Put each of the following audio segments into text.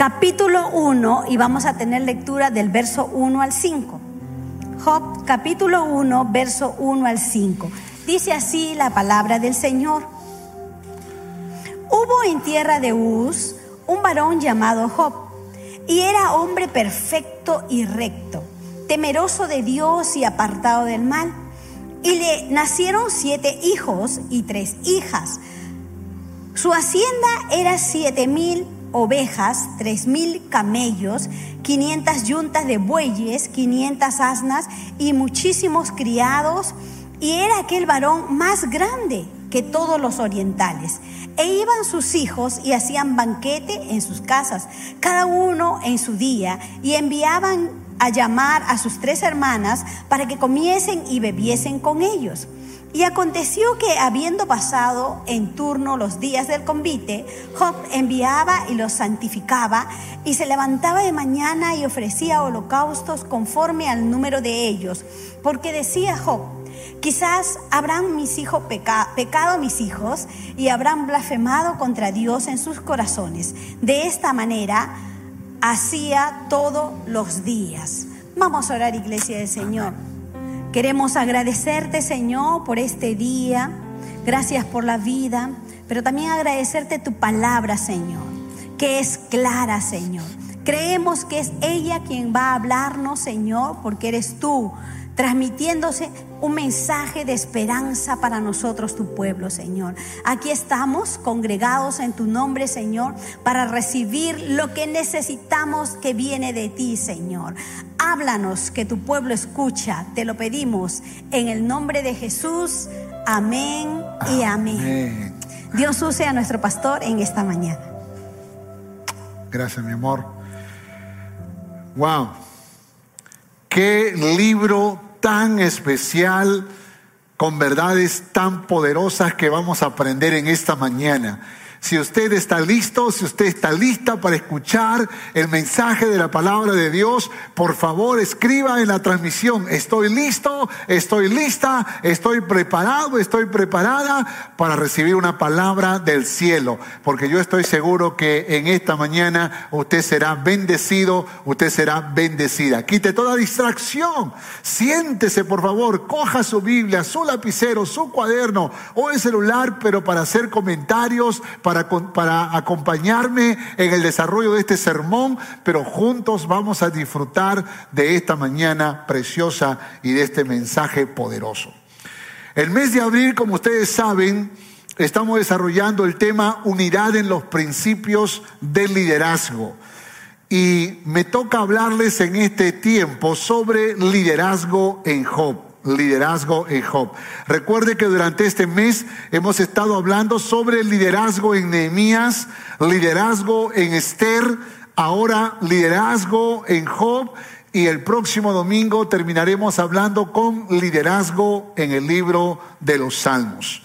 capítulo 1, y vamos a tener lectura del verso 1 al 5? Job capítulo 1, verso 1 al 5. Dice así la palabra del Señor. Hubo en tierra de Uz un varón llamado Job, y era hombre perfecto y recto, temeroso de Dios y apartado del mal. Y le nacieron siete hijos y tres hijas. Su hacienda era siete mil ovejas, tres mil camellos, 500 yuntas de bueyes, 500 asnas y muchísimos criados. Y era aquel varón más grande que todos los orientales. E iban sus hijos y hacían banquete en sus casas, cada uno en su día, y enviaban a llamar a sus tres hermanas para que comiesen y bebiesen con ellos. Y aconteció que habiendo pasado en turno los días del convite, Job enviaba y los santificaba y se levantaba de mañana y ofrecía holocaustos conforme al número de ellos, porque decía Job, quizás habrán mis hijos pecado mis hijos y habrán blasfemado contra Dios en sus corazones. De esta manera hacía todos los días. Vamos a orar, iglesia del Señor. Queremos agradecerte, Señor, por este día. Gracias por la vida, pero también agradecerte tu palabra, Señor, que es clara, Señor. Creemos que es ella quien va a hablarnos, Señor, porque eres tú transmitiéndose un mensaje de esperanza para nosotros, tu pueblo, Señor. Aquí estamos congregados en tu nombre, Señor, para recibir lo que necesitamos que viene de ti, Señor. Háblanos, que tu pueblo escucha, te lo pedimos en el nombre de Jesús. Amén y amén. Dios use a nuestro pastor en esta mañana. Gracias, mi amor. Wow. Qué libro tan especial, con verdades tan poderosas que vamos a aprender en esta mañana. Si usted está listo, si usted está lista para escuchar el mensaje de la palabra de Dios, por favor escriba en la transmisión, estoy listo, estoy lista, estoy preparado, estoy preparada para recibir una palabra del cielo, porque yo estoy seguro que en esta mañana usted será bendecido, usted será bendecida. Quite toda distracción, siéntese por favor, coja su Biblia, su lapicero, su cuaderno o el celular, pero para hacer comentarios, para, acompañarme en el desarrollo de este sermón, pero juntos vamos a disfrutar de esta mañana preciosa y de este mensaje poderoso. El mes de abril, como ustedes saben, estamos desarrollando el tema unidad en los principios del liderazgo. Y me toca hablarles en este tiempo sobre liderazgo en Job liderazgo en Job. Recuerde que durante este mes hemos estado hablando sobre liderazgo en Nehemías, liderazgo en Esther, ahora liderazgo en Job y el próximo domingo terminaremos hablando con liderazgo en el libro de los Salmos.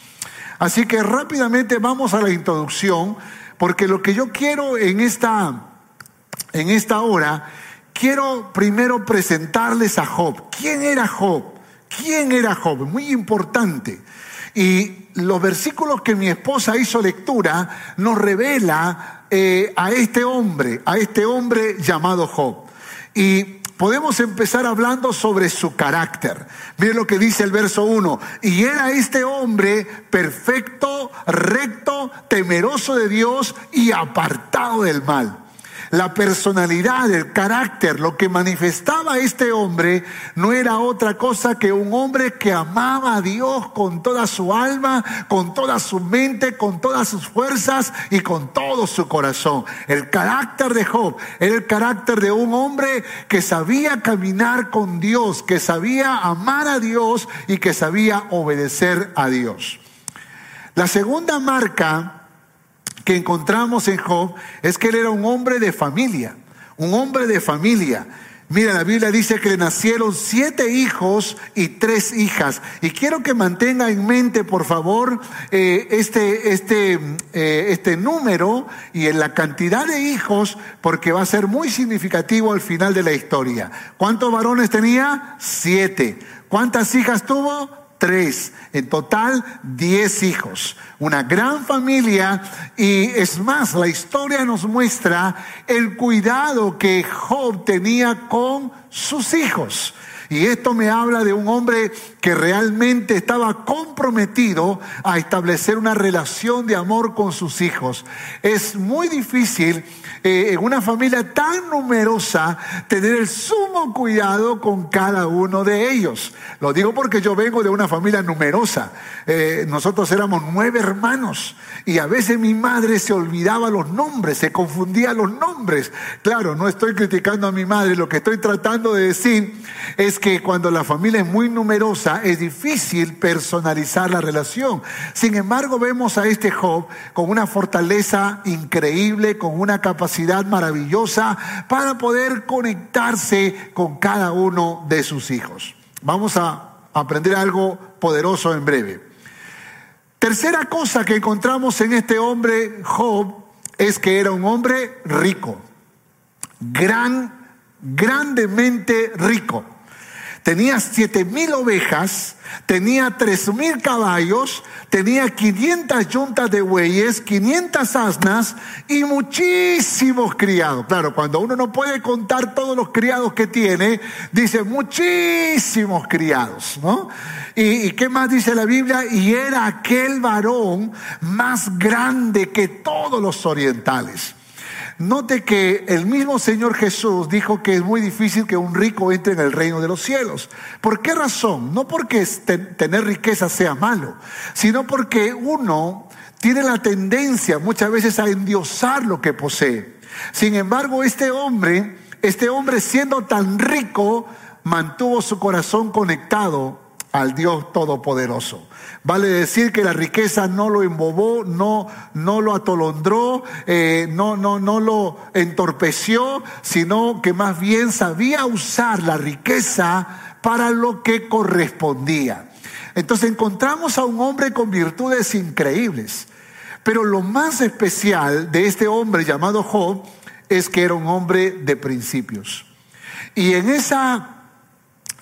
Así que rápidamente vamos a la introducción, porque lo que yo quiero en esta, en esta hora, quiero primero presentarles a Job. ¿Quién era Job? ¿Quién era Job? Muy importante. Y los versículos que mi esposa hizo lectura nos revela eh, a este hombre, a este hombre llamado Job. Y podemos empezar hablando sobre su carácter. Miren lo que dice el verso 1. Y era este hombre perfecto, recto, temeroso de Dios y apartado del mal. La personalidad, el carácter, lo que manifestaba este hombre no era otra cosa que un hombre que amaba a Dios con toda su alma, con toda su mente, con todas sus fuerzas y con todo su corazón. El carácter de Job era el carácter de un hombre que sabía caminar con Dios, que sabía amar a Dios y que sabía obedecer a Dios. La segunda marca que encontramos en Job es que él era un hombre de familia, un hombre de familia. Mira, la Biblia dice que le nacieron siete hijos y tres hijas. Y quiero que mantenga en mente, por favor, eh, este, este, eh, este número y en la cantidad de hijos, porque va a ser muy significativo al final de la historia. ¿Cuántos varones tenía? Siete. ¿Cuántas hijas tuvo? Tres, en total diez hijos, una gran familia. Y es más, la historia nos muestra el cuidado que Job tenía con sus hijos. Y esto me habla de un hombre que realmente estaba comprometido a establecer una relación de amor con sus hijos. Es muy difícil eh, en una familia tan numerosa tener el sumo cuidado con cada uno de ellos. Lo digo porque yo vengo de una familia numerosa. Eh, nosotros éramos nueve hermanos y a veces mi madre se olvidaba los nombres, se confundía los nombres. Claro, no estoy criticando a mi madre, lo que estoy tratando de decir es que cuando la familia es muy numerosa es difícil personalizar la relación. Sin embargo, vemos a este Job con una fortaleza increíble, con una capacidad maravillosa para poder conectarse con cada uno de sus hijos. Vamos a aprender algo poderoso en breve. Tercera cosa que encontramos en este hombre Job es que era un hombre rico, gran, grandemente rico. Tenía siete mil ovejas, tenía tres mil caballos, tenía 500 yuntas de bueyes, 500 asnas y muchísimos criados. Claro, cuando uno no puede contar todos los criados que tiene, dice muchísimos criados, ¿no? ¿Y, y qué más dice la Biblia? Y era aquel varón más grande que todos los orientales. Note que el mismo Señor Jesús dijo que es muy difícil que un rico entre en el reino de los cielos. ¿Por qué razón? No porque tener riqueza sea malo, sino porque uno tiene la tendencia muchas veces a endiosar lo que posee. Sin embargo, este hombre, este hombre siendo tan rico, mantuvo su corazón conectado al Dios Todopoderoso. Vale decir que la riqueza no lo embobó, no, no lo atolondró, eh, no, no, no lo entorpeció, sino que más bien sabía usar la riqueza para lo que correspondía. Entonces encontramos a un hombre con virtudes increíbles. Pero lo más especial de este hombre llamado Job es que era un hombre de principios. Y en esa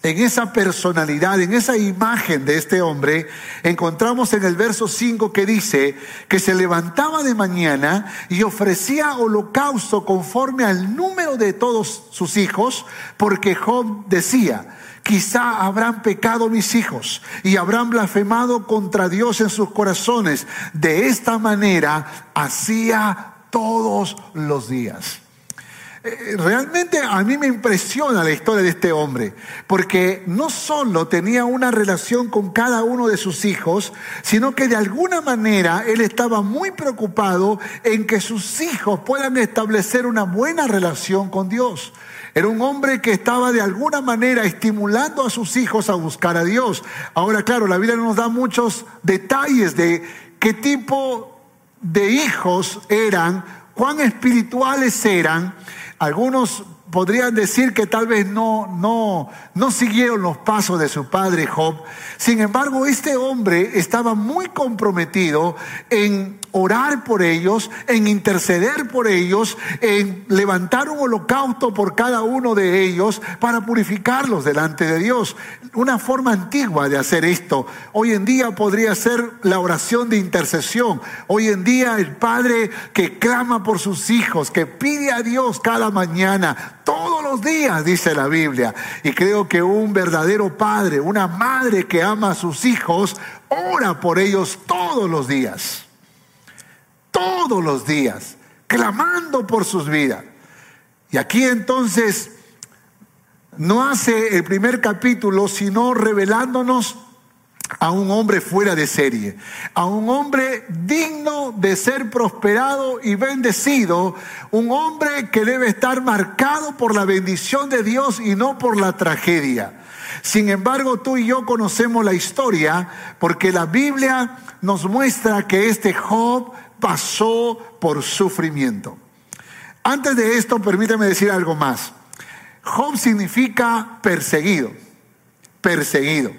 en esa personalidad, en esa imagen de este hombre, encontramos en el verso 5 que dice que se levantaba de mañana y ofrecía holocausto conforme al número de todos sus hijos, porque Job decía, quizá habrán pecado mis hijos y habrán blasfemado contra Dios en sus corazones. De esta manera hacía todos los días. Realmente a mí me impresiona la historia de este hombre, porque no solo tenía una relación con cada uno de sus hijos, sino que de alguna manera él estaba muy preocupado en que sus hijos puedan establecer una buena relación con Dios. Era un hombre que estaba de alguna manera estimulando a sus hijos a buscar a Dios. Ahora, claro, la Biblia nos da muchos detalles de qué tipo de hijos eran, cuán espirituales eran, algunos podrían decir que tal vez no, no, no siguieron los pasos de su padre Job. Sin embargo, este hombre estaba muy comprometido en orar por ellos, en interceder por ellos, en levantar un holocausto por cada uno de ellos para purificarlos delante de Dios. Una forma antigua de hacer esto. Hoy en día podría ser la oración de intercesión. Hoy en día el padre que clama por sus hijos, que pide a Dios cada mañana, todos los días, dice la Biblia. Y creo que un verdadero padre, una madre que ama a sus hijos, ora por ellos todos los días todos los días, clamando por sus vidas. Y aquí entonces no hace el primer capítulo, sino revelándonos a un hombre fuera de serie, a un hombre digno de ser prosperado y bendecido, un hombre que debe estar marcado por la bendición de Dios y no por la tragedia. Sin embargo, tú y yo conocemos la historia porque la Biblia nos muestra que este Job pasó por sufrimiento. Antes de esto, permíteme decir algo más. Job significa perseguido, perseguido.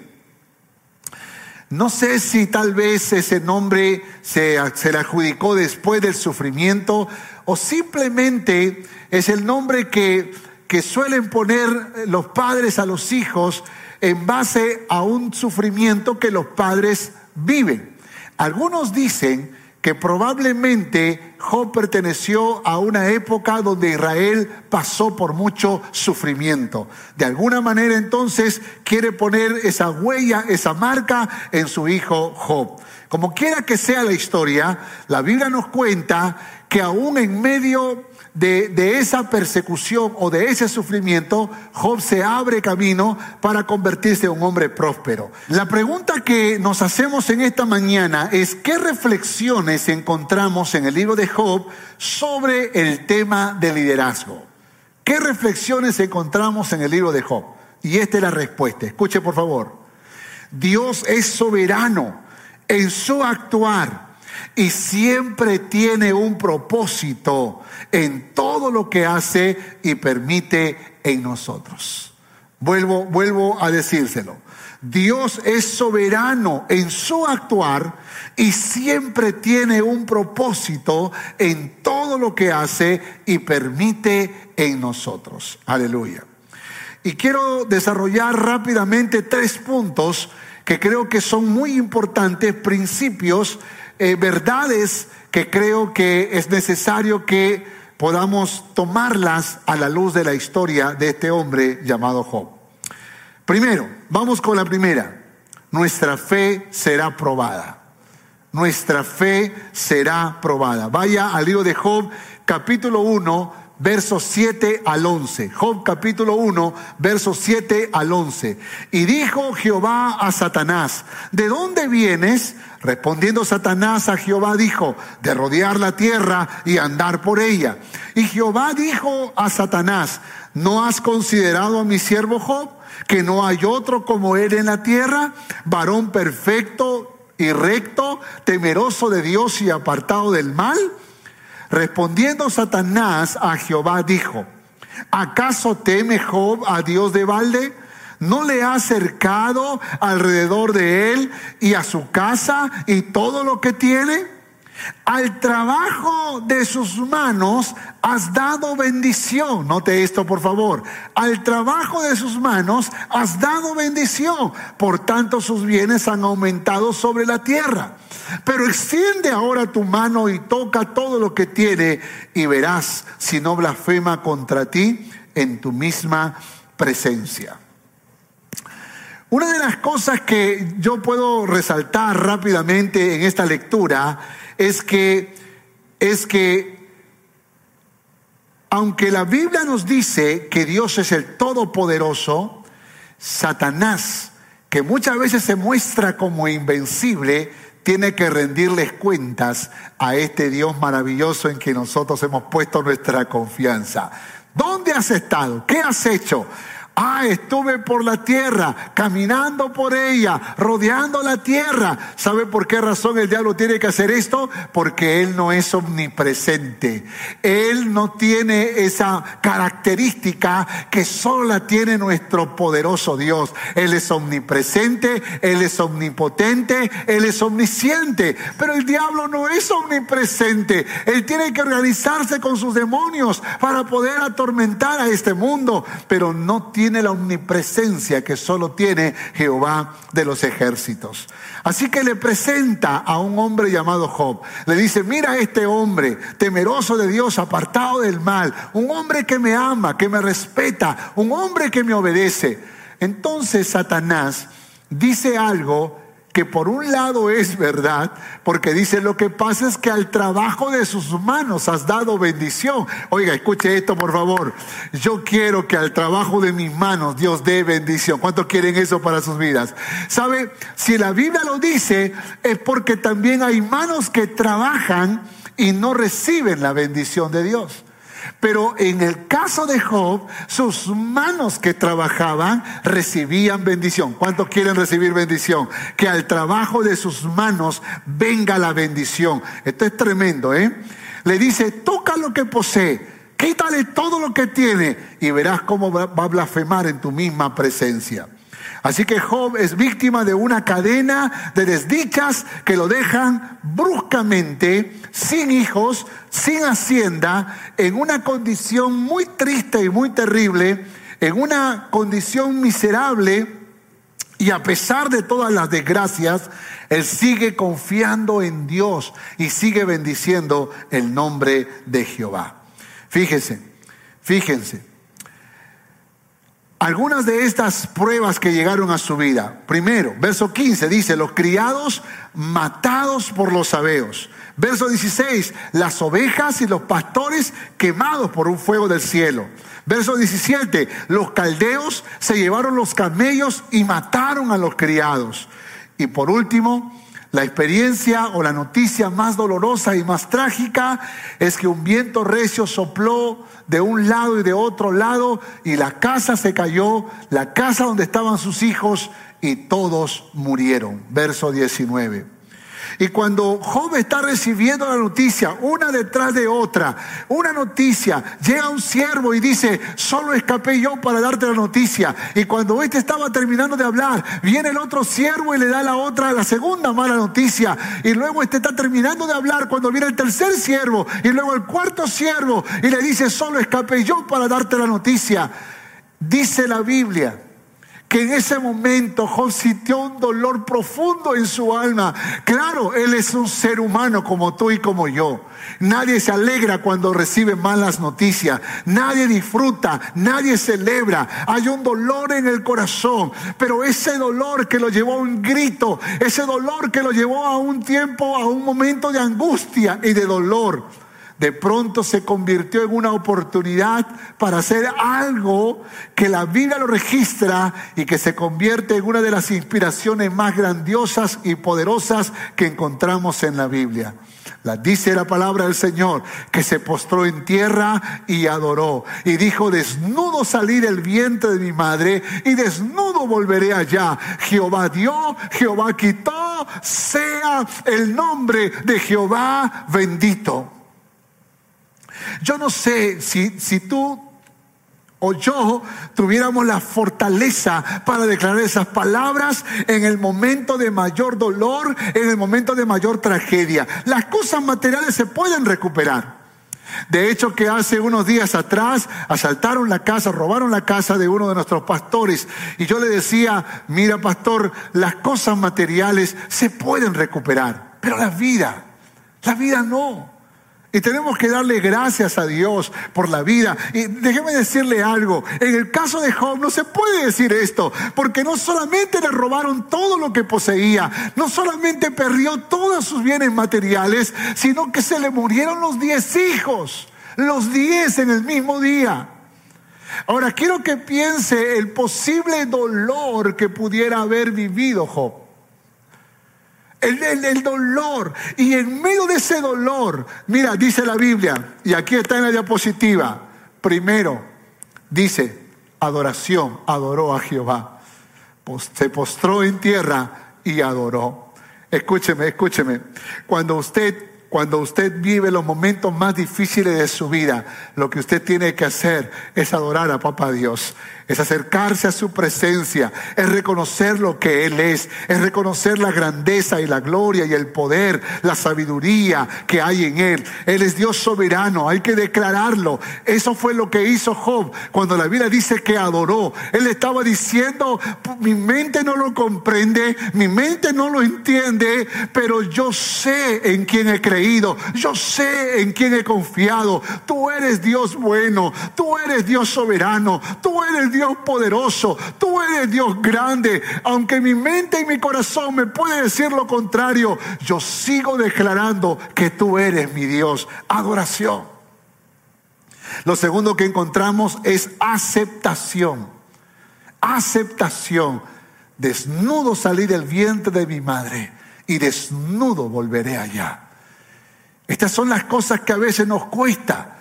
No sé si tal vez ese nombre se, se, le adjudicó después del sufrimiento o simplemente es el nombre que, que suelen poner los padres a los hijos en base a un sufrimiento que los padres viven. Algunos dicen que probablemente Job perteneció a una época donde Israel pasó por mucho sufrimiento. De alguna manera entonces quiere poner esa huella, esa marca en su hijo Job. Como quiera que sea la historia, la Biblia nos cuenta que aún en medio de, esa persecución o de ese sufrimiento, Job se abre camino para convertirse en un hombre próspero. La pregunta que nos hacemos en esta mañana es qué reflexiones encontramos en el libro de Job sobre el tema del liderazgo. ¿Qué reflexiones encontramos en el libro de Job? Y esta es la respuesta. Escuche por favor. Dios es soberano en su actuar y siempre tiene un propósito en todo lo que hace y permite en nosotros. Vuelvo, vuelvo a decírselo. Dios es soberano en su actuar y siempre tiene un propósito en todo lo que hace y permite en nosotros. Aleluya. Y quiero desarrollar rápidamente tres puntos que creo que son muy importantes, principios eh, verdades que creo que es necesario que podamos tomarlas a la luz de la historia de este hombre llamado Job. Primero, vamos con la primera. Nuestra fe será probada. Nuestra fe será probada. Vaya al libro de Job, capítulo 1, versos 7 al 11. Job capítulo 1, versos 7 al 11. Y dijo Jehová a Satanás, ¿de dónde vienes? Respondiendo Satanás a Jehová dijo, de rodear la tierra y andar por ella. Y Jehová dijo a Satanás, ¿no has considerado a mi siervo Job? Que no hay otro como él en la tierra, varón perfecto y recto, temeroso de Dios y apartado del mal. Respondiendo Satanás a Jehová dijo, ¿acaso teme Job a Dios de balde? ¿No le ha acercado alrededor de él y a su casa y todo lo que tiene? Al trabajo de sus manos has dado bendición. Note esto, por favor. Al trabajo de sus manos has dado bendición. Por tanto, sus bienes han aumentado sobre la tierra. Pero extiende ahora tu mano y toca todo lo que tiene y verás si no blasfema contra ti en tu misma presencia. Una de las cosas que yo puedo resaltar rápidamente en esta lectura es que es que aunque la Biblia nos dice que Dios es el todopoderoso, Satanás, que muchas veces se muestra como invencible, tiene que rendirles cuentas a este Dios maravilloso en que nosotros hemos puesto nuestra confianza. ¿Dónde has estado? ¿Qué has hecho? Ah, estuve por la tierra, caminando por ella, rodeando la tierra. ¿Sabe por qué razón el diablo tiene que hacer esto? Porque él no es omnipresente. Él no tiene esa característica que solo la tiene nuestro poderoso Dios. Él es omnipresente, él es omnipotente, él es omnisciente. Pero el diablo no es omnipresente. Él tiene que organizarse con sus demonios para poder atormentar a este mundo, pero no tiene tiene la omnipresencia que solo tiene Jehová de los ejércitos. Así que le presenta a un hombre llamado Job. Le dice, mira este hombre, temeroso de Dios, apartado del mal, un hombre que me ama, que me respeta, un hombre que me obedece. Entonces Satanás dice algo que por un lado es verdad, porque dice, lo que pasa es que al trabajo de sus manos has dado bendición. Oiga, escuche esto por favor. Yo quiero que al trabajo de mis manos Dios dé bendición. ¿Cuántos quieren eso para sus vidas? ¿Sabe? Si la Biblia lo dice, es porque también hay manos que trabajan y no reciben la bendición de Dios. Pero en el caso de Job, sus manos que trabajaban recibían bendición. ¿Cuántos quieren recibir bendición? Que al trabajo de sus manos venga la bendición. Esto es tremendo, ¿eh? Le dice, toca lo que posee, quítale todo lo que tiene y verás cómo va a blasfemar en tu misma presencia. Así que Job es víctima de una cadena de desdichas que lo dejan bruscamente, sin hijos, sin hacienda, en una condición muy triste y muy terrible, en una condición miserable, y a pesar de todas las desgracias, él sigue confiando en Dios y sigue bendiciendo el nombre de Jehová. Fíjense, fíjense. Algunas de estas pruebas que llegaron a su vida. Primero, verso 15 dice, los criados matados por los sabeos. Verso 16, las ovejas y los pastores quemados por un fuego del cielo. Verso 17, los caldeos se llevaron los camellos y mataron a los criados. Y por último, la experiencia o la noticia más dolorosa y más trágica es que un viento recio sopló de un lado y de otro lado y la casa se cayó, la casa donde estaban sus hijos y todos murieron. Verso 19. Y cuando Job está recibiendo la noticia, una detrás de otra, una noticia, llega un siervo y dice, solo escapé yo para darte la noticia. Y cuando este estaba terminando de hablar, viene el otro siervo y le da la otra, la segunda mala noticia. Y luego este está terminando de hablar cuando viene el tercer siervo y luego el cuarto siervo y le dice, solo escapé yo para darte la noticia. Dice la Biblia que en ese momento Job sintió un dolor profundo en su alma. Claro, él es un ser humano como tú y como yo. Nadie se alegra cuando recibe malas noticias. Nadie disfruta, nadie celebra. Hay un dolor en el corazón. Pero ese dolor que lo llevó a un grito, ese dolor que lo llevó a un tiempo, a un momento de angustia y de dolor de pronto se convirtió en una oportunidad para hacer algo que la Biblia lo registra y que se convierte en una de las inspiraciones más grandiosas y poderosas que encontramos en la Biblia. La dice la palabra del Señor, que se postró en tierra y adoró. Y dijo, desnudo salí del vientre de mi madre y desnudo volveré allá. Jehová dio, Jehová quitó, sea el nombre de Jehová bendito. Yo no sé si, si tú o yo tuviéramos la fortaleza para declarar esas palabras en el momento de mayor dolor, en el momento de mayor tragedia. Las cosas materiales se pueden recuperar. De hecho, que hace unos días atrás asaltaron la casa, robaron la casa de uno de nuestros pastores. Y yo le decía, mira pastor, las cosas materiales se pueden recuperar, pero la vida, la vida no. Y tenemos que darle gracias a Dios por la vida. Y déjeme decirle algo, en el caso de Job no se puede decir esto, porque no solamente le robaron todo lo que poseía, no solamente perdió todos sus bienes materiales, sino que se le murieron los diez hijos, los diez en el mismo día. Ahora quiero que piense el posible dolor que pudiera haber vivido Job el, dolor. Y en medio de ese dolor, mira, dice la Biblia, y aquí está en la diapositiva, primero dice, adoración, adoró a Jehová. Se postró en tierra y adoró. Escúcheme, escúcheme. Cuando usted cuando usted vive los momentos más difíciles de su vida, lo que usted tiene que hacer es adorar a Papá Dios es acercarse a su presencia, es reconocer lo que Él es, es reconocer la grandeza y la gloria y el poder, la sabiduría que hay en Él. Él es Dios soberano, hay que declararlo. Eso fue lo que hizo Job cuando la Biblia dice que adoró. Él estaba diciendo, mi mente no lo comprende, mi mente no lo entiende, pero yo sé en quién he creído, yo sé en quién he confiado. Tú eres Dios bueno, tú eres Dios soberano, tú eres Dios poderoso, tú eres Dios grande. Aunque mi mente y mi corazón me puede decir lo contrario, yo sigo declarando que tú eres mi Dios. Adoración. Lo segundo que encontramos es aceptación. Aceptación. Desnudo salí del vientre de mi madre y desnudo volveré allá. Estas son las cosas que a veces nos cuesta.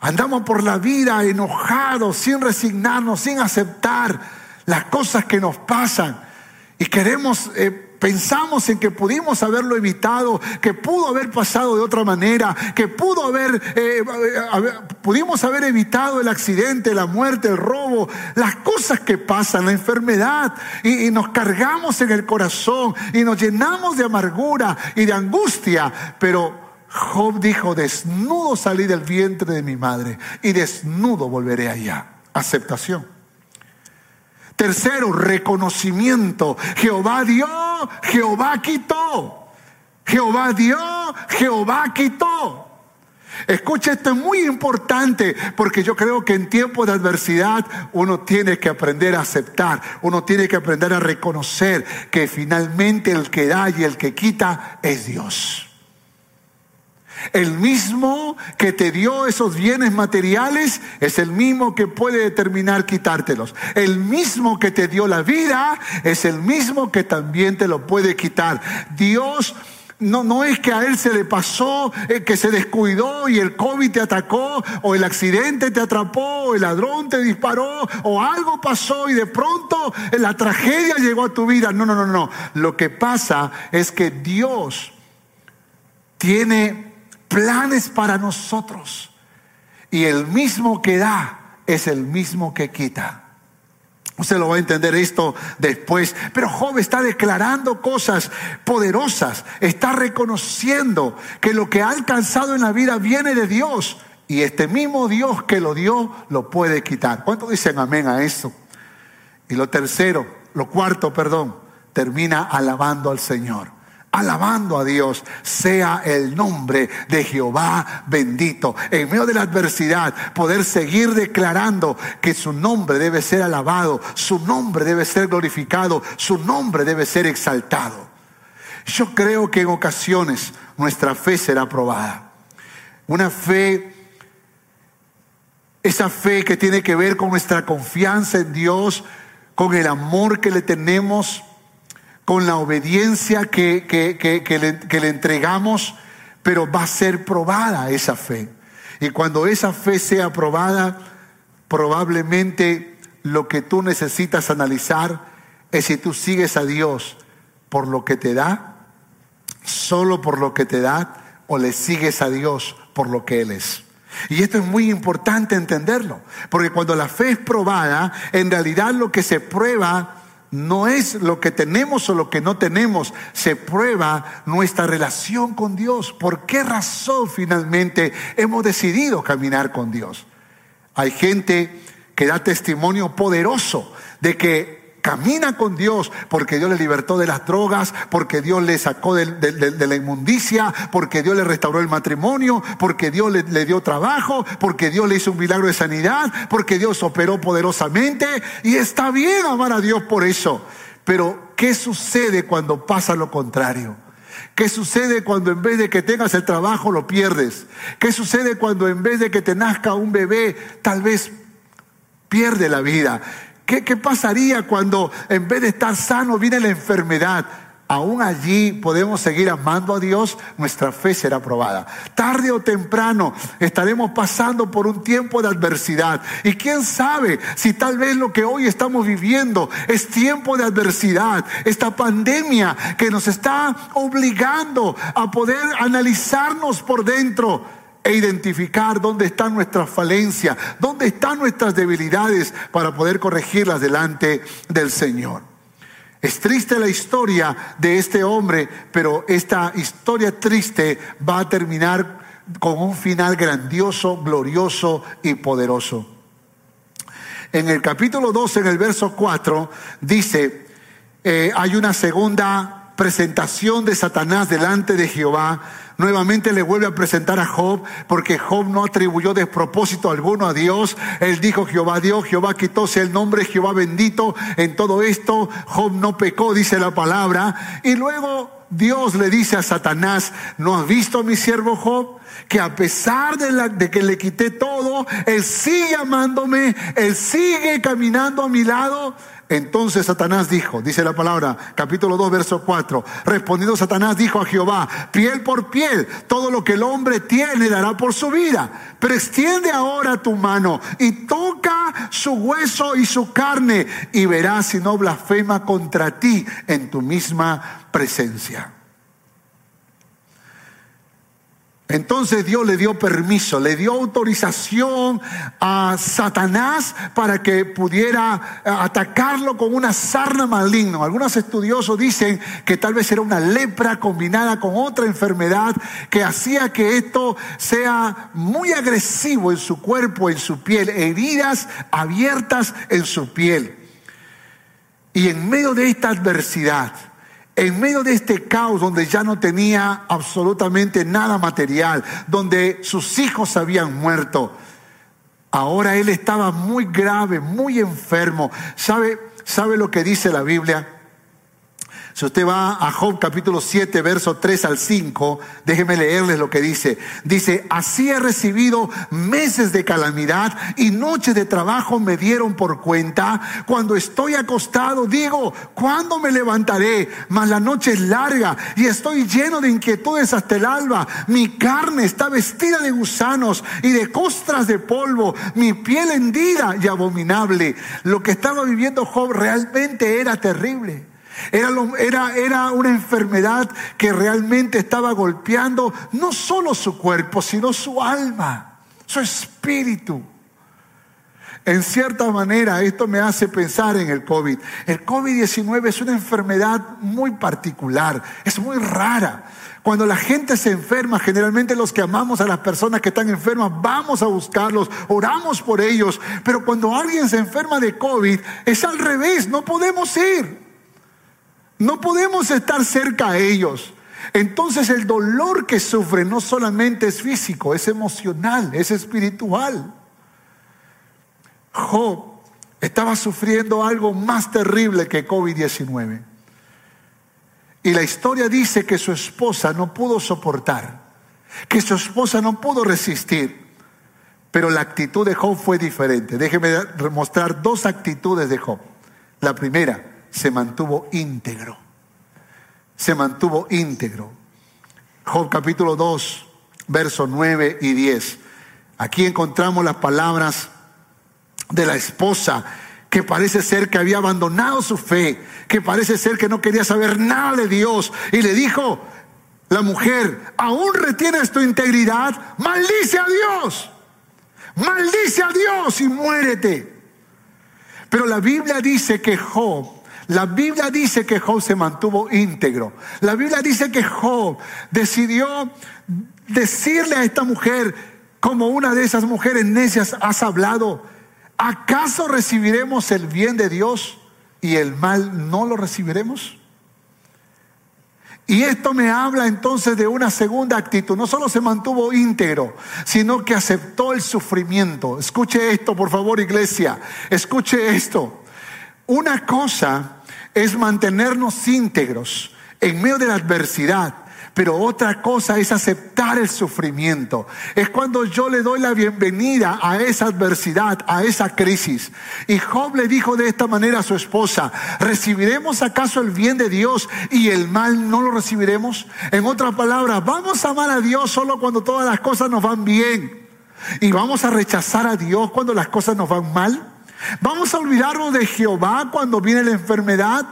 Andamos por la vida enojados, sin resignarnos, sin aceptar las cosas que nos pasan. Y queremos, eh, pensamos en que pudimos haberlo evitado, que pudo haber pasado de otra manera, que pudo haber, eh, pudimos haber evitado el accidente, la muerte, el robo, las cosas que pasan, la enfermedad. Y nos cargamos en el corazón y nos llenamos de amargura y de angustia. Pero Job dijo, desnudo salí del vientre de mi madre y desnudo volveré allá. Aceptación. Tercero, reconocimiento. Jehová dio, Jehová quitó. Jehová dio, Jehová quitó. Escucha, esto es muy importante porque yo creo que en tiempos de adversidad uno tiene que aprender a aceptar, uno tiene que aprender a reconocer que finalmente el que da y el que quita es Dios. El mismo que te dio esos bienes materiales es el mismo que puede determinar quitártelos. El mismo que te dio la vida es el mismo que también te lo puede quitar. Dios no, no es que a él se le pasó, que se descuidó y el COVID te atacó, o el accidente te atrapó, o el ladrón te disparó, o algo pasó y de pronto la tragedia llegó a tu vida. No, no, no, no. Lo que pasa es que Dios tiene planes para nosotros. Y el mismo que da es el mismo que quita. Usted lo va a entender esto después. Pero Job está declarando cosas poderosas. Está reconociendo que lo que ha alcanzado en la vida viene de Dios. Y este mismo Dios que lo dio lo puede quitar. ¿Cuántos dicen amén a eso? Y lo tercero, lo cuarto, perdón, termina alabando al Señor alabando a Dios, sea el nombre de Jehová bendito. En medio de la adversidad, poder seguir declarando que su nombre debe ser alabado, su nombre debe ser glorificado, su nombre debe ser exaltado. Yo creo que en ocasiones nuestra fe será probada. Una fe, esa fe que tiene que ver con nuestra confianza en Dios, con el amor que le tenemos con la obediencia que, que, le, entregamos, pero va a ser probada esa fe. Y cuando esa fe sea probada, probablemente lo que tú necesitas analizar es si tú sigues a Dios por lo que te da, solo por lo que te da, o le sigues a Dios por lo que Él es. Y esto es muy importante entenderlo, porque cuando la fe es probada, en realidad lo que se prueba no es lo que tenemos o lo que no tenemos, se prueba nuestra relación con Dios. ¿Por qué razón finalmente hemos decidido caminar con Dios? Hay gente que da testimonio poderoso de que camina con Dios porque Dios le libertó de las drogas, porque Dios le sacó de, la inmundicia, porque Dios le restauró el matrimonio, porque Dios le, le, dio trabajo, porque Dios le hizo un milagro de sanidad, porque Dios operó poderosamente. Y está bien amar a Dios por eso. Pero, ¿qué sucede cuando pasa lo contrario? ¿Qué sucede cuando en vez de que tengas el trabajo lo pierdes? ¿Qué sucede cuando en vez de que te nazca un bebé tal vez pierde la vida? ¿Qué, pasaría cuando en vez de estar sano viene la enfermedad? Aún allí podemos seguir amando a Dios, nuestra fe será probada. Tarde o temprano estaremos pasando por un tiempo de adversidad. Y quién sabe si tal vez lo que hoy estamos viviendo es tiempo de adversidad, esta pandemia que nos está obligando a poder analizarnos por dentro e identificar dónde están nuestras falencias, dónde están nuestras debilidades para poder corregirlas delante del Señor. Es triste la historia de este hombre, pero esta historia triste va a terminar con un final grandioso, glorioso y poderoso. En el capítulo 2, en el verso 4, dice, eh, hay una segunda presentación de Satanás delante de Jehová nuevamente le vuelve a presentar a Job, porque Job no atribuyó despropósito alguno a Dios. Él dijo, Jehová Dios, Jehová quitóse el nombre, Jehová bendito. En todo esto, Job no pecó, dice la palabra. Y luego Dios le dice a Satanás, ¿no has visto a mi siervo Job? Que a pesar de, la, de que le quité todo, él sigue amándome, él sigue caminando a mi lado. Entonces Satanás dijo, dice la palabra, capítulo 2, verso 4, respondiendo Satanás dijo a Jehová, piel por piel, todo lo que el hombre tiene dará por su vida, pero extiende ahora tu mano y toca su hueso y su carne y verás si no blasfema contra ti en tu misma presencia. Entonces Dios le dio permiso, le dio autorización a Satanás para que pudiera eh, atacarlo con una sarna maligna. Algunos estudiosos dicen que tal vez era una lepra combinada con otra enfermedad que hacía que esto sea muy agresivo en su cuerpo, en su piel, heridas abiertas en su piel. Y en medio de esta adversidad, en medio de este caos donde ya no tenía absolutamente nada material, donde sus hijos habían muerto, ahora él estaba muy grave, muy enfermo. ¿Sabe, sabe lo que dice la Biblia? Si usted va a Job capítulo 7, verso 3 al 5, déjeme leerles lo que dice. Dice, así he recibido meses de calamidad y noches de trabajo me dieron por cuenta. Cuando estoy acostado digo, ¿cuándo me levantaré? Mas la noche es larga y estoy lleno de inquietudes hasta el alba. Mi carne está vestida de gusanos y de costras de polvo, mi piel hendida y abominable. Lo que estaba viviendo Job realmente era terrible. Era, era, era, una enfermedad que realmente estaba golpeando no solo su cuerpo, sino su alma, su espíritu. En cierta manera, esto me hace pensar en el COVID. El COVID-19 es una enfermedad muy particular, es muy rara. Cuando la gente se enferma, generalmente los que amamos a las personas que están enfermas, vamos a buscarlos, oramos por ellos. Pero cuando alguien se enferma de COVID, es al revés, no podemos ir. No podemos estar cerca a ellos. Entonces el dolor que sufre no solamente es físico, es emocional, es espiritual. Job estaba sufriendo algo más terrible que COVID-19. Y la historia dice que su esposa no pudo soportar, que su esposa no pudo resistir. Pero la actitud de Job fue diferente. Déjeme mostrar dos actitudes de Job. La primera, se mantuvo íntegro. Se mantuvo íntegro. Job capítulo 2, versos 9 y 10. Aquí encontramos las palabras de la esposa que parece ser que había abandonado su fe, que parece ser que no quería saber nada de Dios. Y le dijo la mujer, aún retienes tu integridad, maldice a Dios, maldice a Dios y muérete. Pero la Biblia dice que Job la Biblia dice que Job se mantuvo íntegro. La Biblia dice que Job decidió decirle a esta mujer, como una de esas mujeres necias has hablado, ¿acaso recibiremos el bien de Dios y el mal no lo recibiremos? Y esto me habla entonces de una segunda actitud. No solo se mantuvo íntegro, sino que aceptó el sufrimiento. Escuche esto, por favor, iglesia. Escuche esto. Una cosa es mantenernos íntegros en medio de la adversidad, pero otra cosa es aceptar el sufrimiento. Es cuando yo le doy la bienvenida a esa adversidad, a esa crisis. Y Job le dijo de esta manera a su esposa, ¿recibiremos acaso el bien de Dios y el mal no lo recibiremos? En otras palabras, ¿vamos a amar a Dios solo cuando todas las cosas nos van bien? ¿Y vamos a rechazar a Dios cuando las cosas nos van mal? Vamos a olvidarnos de Jehová cuando viene la enfermedad.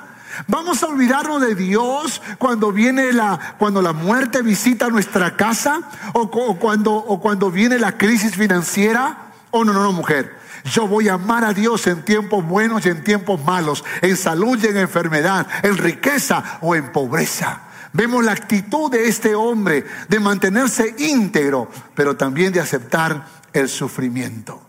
Vamos a olvidarnos de Dios cuando viene la, cuando la muerte visita nuestra casa o, cuando, o cuando viene la crisis financiera. Oh, no, no, no, mujer. Yo voy a amar a Dios en tiempos buenos y en tiempos malos, en salud y en enfermedad, en riqueza o en pobreza. Vemos la actitud de este hombre de mantenerse íntegro, pero también de aceptar el sufrimiento.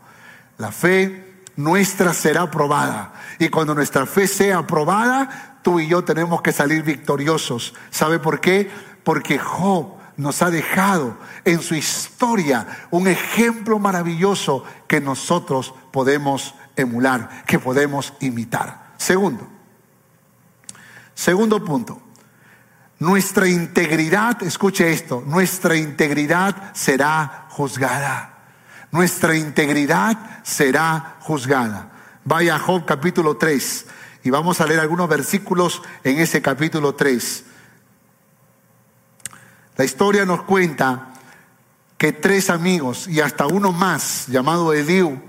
La fe nuestra será probada. Y cuando nuestra fe sea probada, tú y yo tenemos que salir victoriosos. ¿Sabe por qué? Porque Job nos ha dejado en su historia un ejemplo maravilloso que nosotros podemos emular, que podemos imitar. Segundo, segundo punto, nuestra integridad, escuche esto, nuestra integridad será juzgada nuestra integridad será juzgada. Vaya a Job capítulo 3 Y vamos a leer algunos versículos en ese capítulo 3. La historia nos cuenta que tres amigos y hasta uno más, llamado Eliú,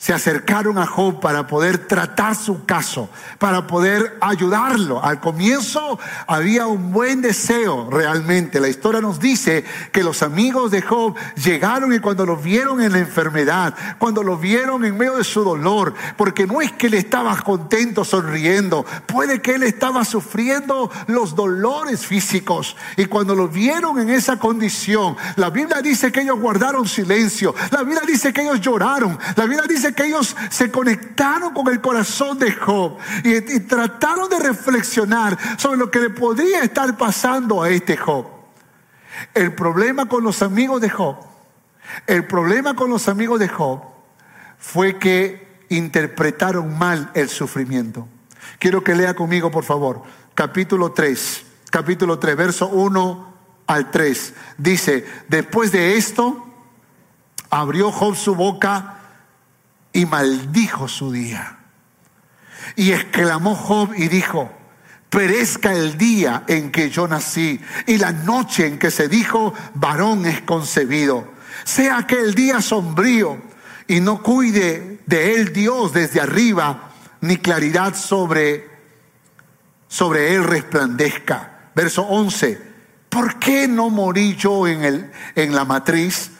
se acercaron a Job para poder tratar su caso, para poder ayudarlo. Al comienzo había un buen deseo realmente. La historia nos dice que los amigos de Job llegaron y cuando lo vieron en la enfermedad, cuando lo vieron en medio de su dolor, porque no es que él estaba contento, sonriendo, puede que él estaba sufriendo los dolores físicos. Y cuando lo vieron en esa condición, la Biblia dice que ellos guardaron silencio, la Biblia dice que ellos lloraron, la Biblia dice que ellos se conectaron con el corazón de Job y, y trataron de reflexionar sobre lo que le podría estar pasando a este Job. El problema con los amigos de Job, el problema con los amigos de Job fue que interpretaron mal el sufrimiento. Quiero que lea conmigo, por favor, capítulo 3, capítulo 3, verso 1 al 3. Dice, después de esto, abrió Job su boca y maldijo su día. Y exclamó Job y dijo, perezca el día en que yo nací y la noche en que se dijo, varón es concebido. Sea aquel día sombrío y no cuide de él Dios desde arriba, ni claridad sobre, sobre él resplandezca. Verso 11, ¿por qué no morí yo en, el, en la matriz?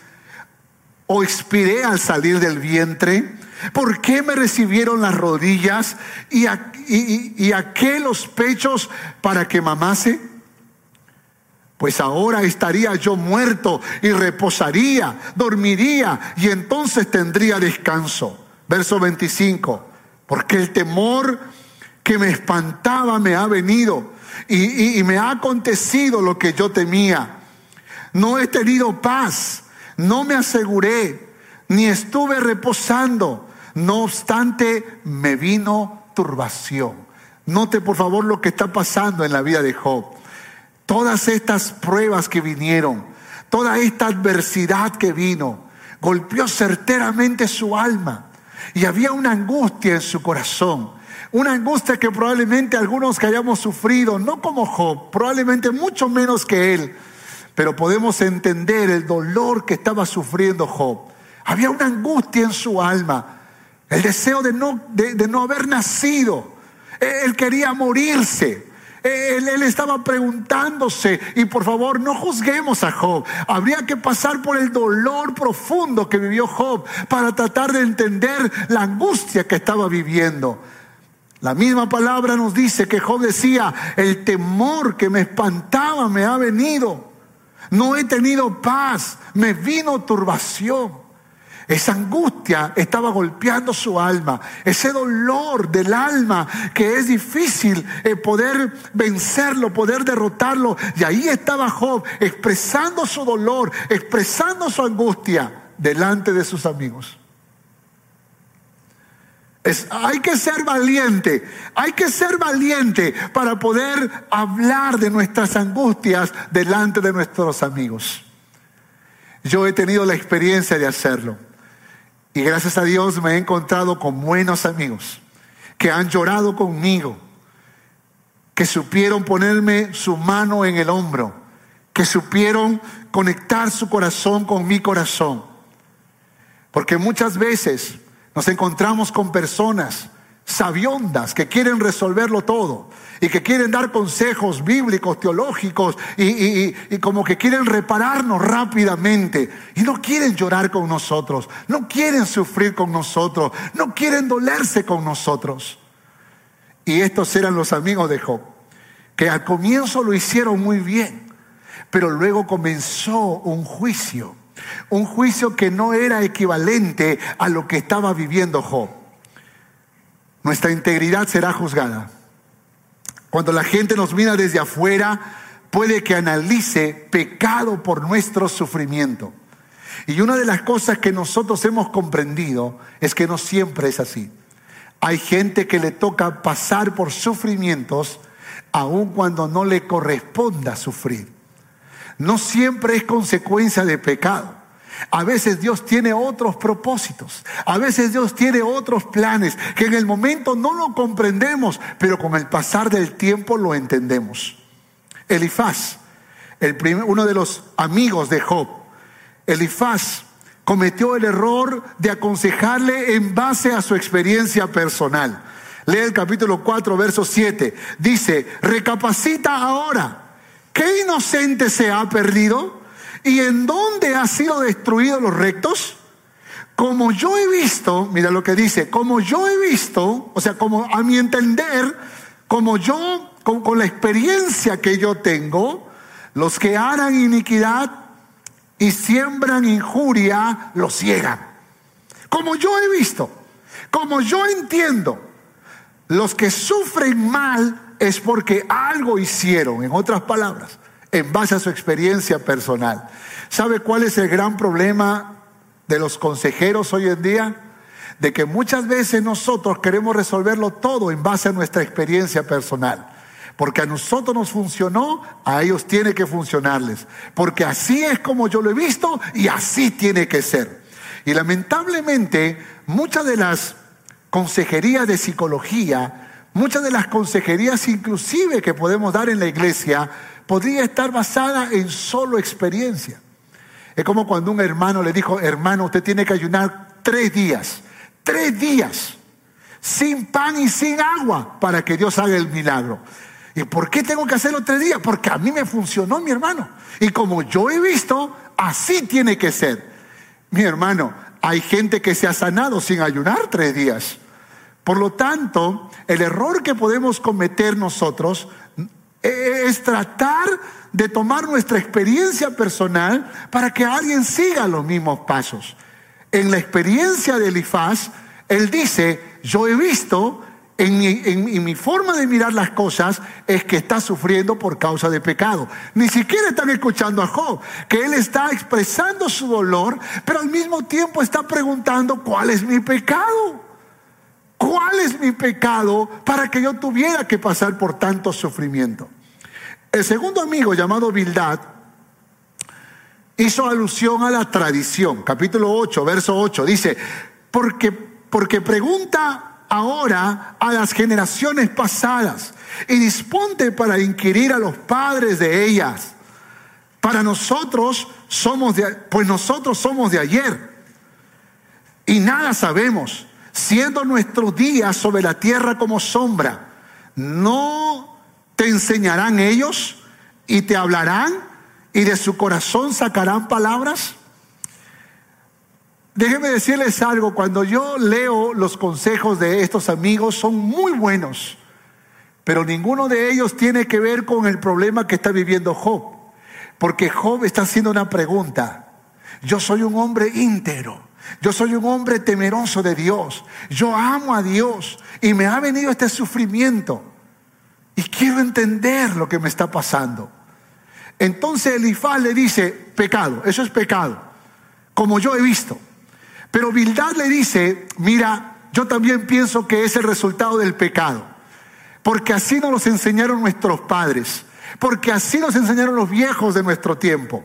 ¿O expiré al salir del vientre? ¿Por qué me recibieron las rodillas y a, y, los pechos para que mamase? Pues ahora estaría yo muerto y reposaría, dormiría y entonces tendría descanso. Verso 25. Porque el temor que me espantaba me ha venido y me ha acontecido lo que yo temía. No he tenido paz, no me aseguré, ni estuve reposando no obstante, me vino turbación. Note por favor lo que está pasando en la vida de Job. Todas estas pruebas que vinieron, toda esta adversidad que vino, golpeó certeramente su alma. Y había una angustia en su corazón. Una angustia que probablemente algunos que hayamos sufrido, no como Job, probablemente mucho menos que él, pero podemos entender el dolor que estaba sufriendo Job. Había una angustia en su alma el deseo de no, de, no haber nacido. Él quería morirse. Él, él, estaba preguntándose, y por favor no juzguemos a Job, habría que pasar por el dolor profundo que vivió Job para tratar de entender la angustia que estaba viviendo. La misma palabra nos dice que Job decía, el temor que me espantaba me ha venido, no he tenido paz, me vino turbación. Esa angustia estaba golpeando su alma, ese dolor del alma que es difícil eh, poder vencerlo, poder derrotarlo. Y ahí estaba Job expresando su dolor, expresando su angustia delante de sus amigos. hay que ser valiente, hay que ser valiente para poder hablar de nuestras angustias delante de nuestros amigos. Yo he tenido la experiencia de hacerlo. Y gracias a Dios me he encontrado con buenos amigos que han llorado conmigo, que supieron ponerme su mano en el hombro, que supieron conectar su corazón con mi corazón. Porque muchas veces nos encontramos con personas sabiondas que quieren resolverlo todo y que quieren dar consejos bíblicos, teológicos y, como que quieren repararnos rápidamente y no quieren llorar con nosotros, no quieren sufrir con nosotros, no quieren dolerse con nosotros. Y estos eran los amigos de Job, que al comienzo lo hicieron muy bien, pero luego comenzó un juicio, un juicio que no era equivalente a lo que estaba viviendo Job. Nuestra integridad será juzgada. Cuando la gente nos mira desde afuera, puede que analice pecado por nuestro sufrimiento. Y una de las cosas que nosotros hemos comprendido es que no siempre es así. Hay gente que le toca pasar por sufrimientos aun cuando no le corresponda sufrir. No siempre es consecuencia de pecado. A veces Dios tiene otros propósitos. A veces Dios tiene otros planes que en el momento no lo comprendemos, pero con el pasar del tiempo lo entendemos. Elifaz, el uno de los amigos de Job, Elifaz cometió el error de aconsejarle en base a su experiencia personal. Lee el capítulo 4, verso 7. Dice, recapacita ahora, ¿qué inocente se ha perdido? ¿Y en dónde han sido destruidos los rectos? Como yo he visto, mira lo que dice, como yo he visto, o sea, como a mi entender, como yo, con, con la experiencia que yo tengo, los que harán iniquidad y siembran injuria, los ciegan. Como yo he visto, como yo entiendo, los que sufren mal es porque algo hicieron, en otras palabras en base a su experiencia personal. ¿Sabe cuál es el gran problema de los consejeros hoy en día? De que muchas veces nosotros queremos resolverlo todo en base a nuestra experiencia personal. Porque a nosotros nos funcionó, a ellos tiene que funcionarles. Porque así es como yo lo he visto y así tiene que ser. Y lamentablemente muchas de las consejerías de psicología, muchas de las consejerías inclusive que podemos dar en la iglesia, podría estar basada en solo experiencia. Es como cuando un hermano le dijo, hermano, usted tiene que ayunar tres días, tres días, sin pan y sin agua, para que Dios haga el milagro. ¿Y por qué tengo que hacerlo tres días? Porque a mí me funcionó, mi hermano. Y como yo he visto, así tiene que ser. Mi hermano, hay gente que se ha sanado sin ayunar tres días. Por lo tanto, el error que podemos cometer nosotros es tratar de tomar nuestra experiencia personal para que alguien siga los mismos pasos. En la experiencia de Elifaz, él dice, yo he visto en mi, mi, forma de mirar las cosas es que está sufriendo por causa de pecado. Ni siquiera están escuchando a Job, que él está expresando su dolor, pero al mismo tiempo está preguntando, ¿cuál es mi pecado? ¿Cuál es mi pecado para que yo tuviera que pasar por tanto sufrimiento? El segundo amigo llamado Bildad hizo alusión a la tradición. Capítulo 8, verso 8 dice, porque, porque pregunta ahora a las generaciones pasadas y disponte para inquirir a los padres de ellas. Para nosotros somos de, pues nosotros somos de ayer y nada sabemos siendo nuestros días sobre la tierra como sombra, ¿no te enseñarán ellos y te hablarán y de su corazón sacarán palabras? Déjenme decirles algo, cuando yo leo los consejos de estos amigos son muy buenos, pero ninguno de ellos tiene que ver con el problema que está viviendo Job, porque Job está haciendo una pregunta. Yo soy un hombre íntegro. Yo soy un hombre temeroso de Dios. Yo amo a Dios y me ha venido este sufrimiento. Y quiero entender lo que me está pasando. Entonces Elifaz le dice, pecado, eso es pecado, como yo he visto. Pero Bildad le dice, mira, yo también pienso que es el resultado del pecado. Porque así nos los enseñaron nuestros padres. Porque así nos enseñaron los viejos de nuestro tiempo.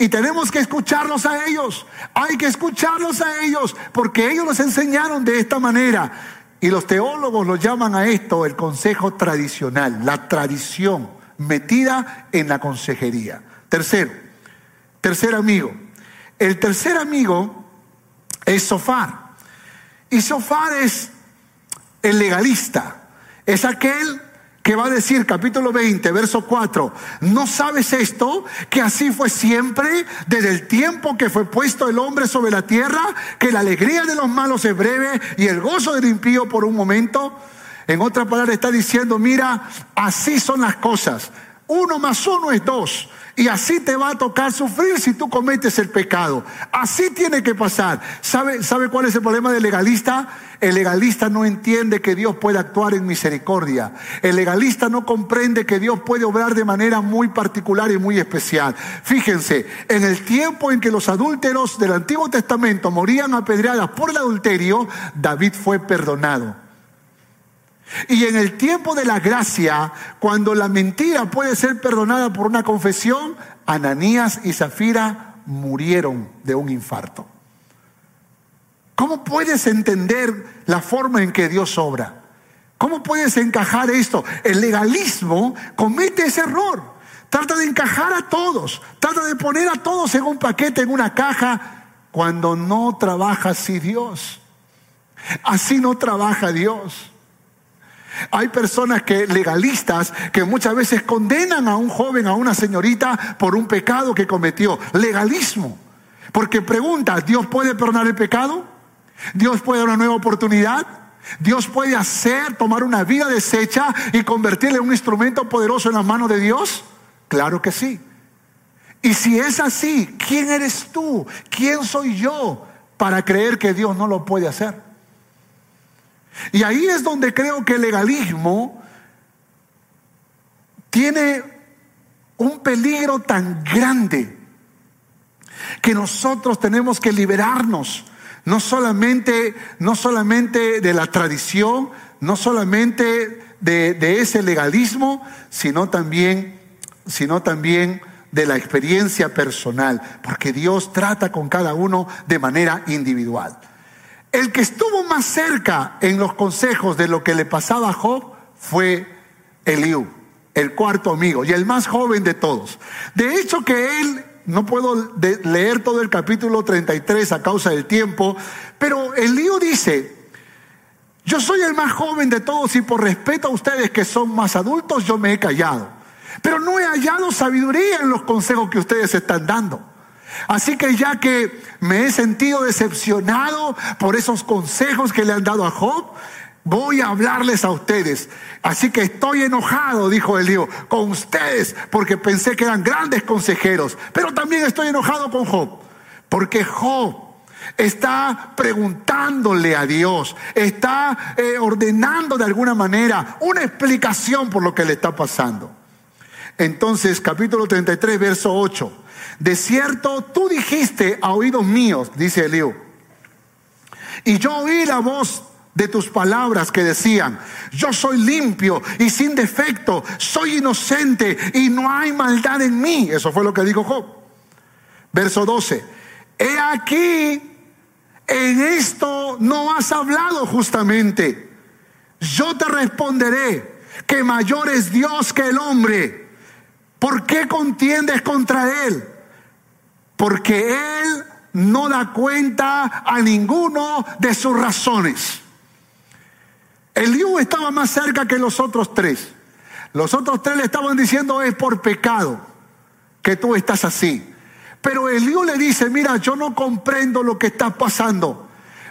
Y tenemos que escucharlos a ellos. Hay que escucharlos a ellos porque ellos nos enseñaron de esta manera. Y los teólogos lo llaman a esto el consejo tradicional, la tradición metida en la consejería. Tercero, tercer amigo. El tercer amigo es Sofar. Y Sofar es el legalista. Es aquel que va a decir capítulo 20, verso 4, ¿no sabes esto? Que así fue siempre, desde el tiempo que fue puesto el hombre sobre la tierra, que la alegría de los malos es breve y el gozo del impío por un momento. En otra palabra está diciendo, mira, así son las cosas. Uno más uno es dos. Y así te va a tocar sufrir si tú cometes el pecado. Así tiene que pasar. ¿Sabe, ¿Sabe cuál es el problema del legalista? El legalista no entiende que Dios puede actuar en misericordia. El legalista no comprende que Dios puede obrar de manera muy particular y muy especial. Fíjense, en el tiempo en que los adúlteros del Antiguo Testamento morían apedreadas por el adulterio, David fue perdonado. Y en el tiempo de la gracia, cuando la mentira puede ser perdonada por una confesión, Ananías y Zafira murieron de un infarto. ¿Cómo puedes entender la forma en que Dios obra? ¿Cómo puedes encajar esto? El legalismo comete ese error. Trata de encajar a todos, trata de poner a todos en un paquete, en una caja, cuando no trabaja así Dios. Así no trabaja Dios. Hay personas que legalistas que muchas veces condenan a un joven, a una señorita por un pecado que cometió. Legalismo. Porque pregunta, ¿Dios puede perdonar el pecado? ¿Dios puede dar una nueva oportunidad? ¿Dios puede hacer, tomar una vida deshecha y convertirla en un instrumento poderoso en las manos de Dios? Claro que sí. Y si es así, ¿quién eres tú? ¿Quién soy yo para creer que Dios no lo puede hacer? Y ahí es donde creo que el legalismo tiene un peligro tan grande que nosotros tenemos que liberarnos, no solamente, no solamente de la tradición, no solamente de, ese legalismo, sino también, sino también de la experiencia personal, porque Dios trata con cada uno de manera individual. El que estuvo más cerca en los consejos de lo que le pasaba a Job fue Eliú, el cuarto amigo y el más joven de todos. De hecho que él, no puedo leer todo el capítulo 33 a causa del tiempo, pero Eliú dice, yo soy el más joven de todos y por respeto a ustedes que son más adultos, yo me he callado. Pero no he hallado sabiduría en los consejos que ustedes están dando. Así que ya que me he sentido decepcionado por esos consejos que le han dado a Job, voy a hablarles a ustedes. Así que estoy enojado, dijo Elío, con ustedes, porque pensé que eran grandes consejeros. Pero también estoy enojado con Job, porque Job está preguntándole a Dios, está eh, ordenando de alguna manera una explicación por lo que le está pasando. Entonces, capítulo 33, verso 8. De cierto, tú dijiste a oídos míos, dice Eliú, y yo oí la voz de tus palabras que decían, yo soy limpio y sin defecto, soy inocente y no hay maldad en mí. Eso fue lo que dijo Job. Verso 12, he aquí, en esto no has hablado justamente. Yo te responderé que mayor es Dios que el hombre. ¿Por qué contiendes contra él? Porque Él no da cuenta a ninguno de sus razones. Eliú estaba más cerca que los otros tres. Los otros tres le estaban diciendo es por pecado que tú estás así. Pero Eliú le dice, mira, yo no comprendo lo que está pasando.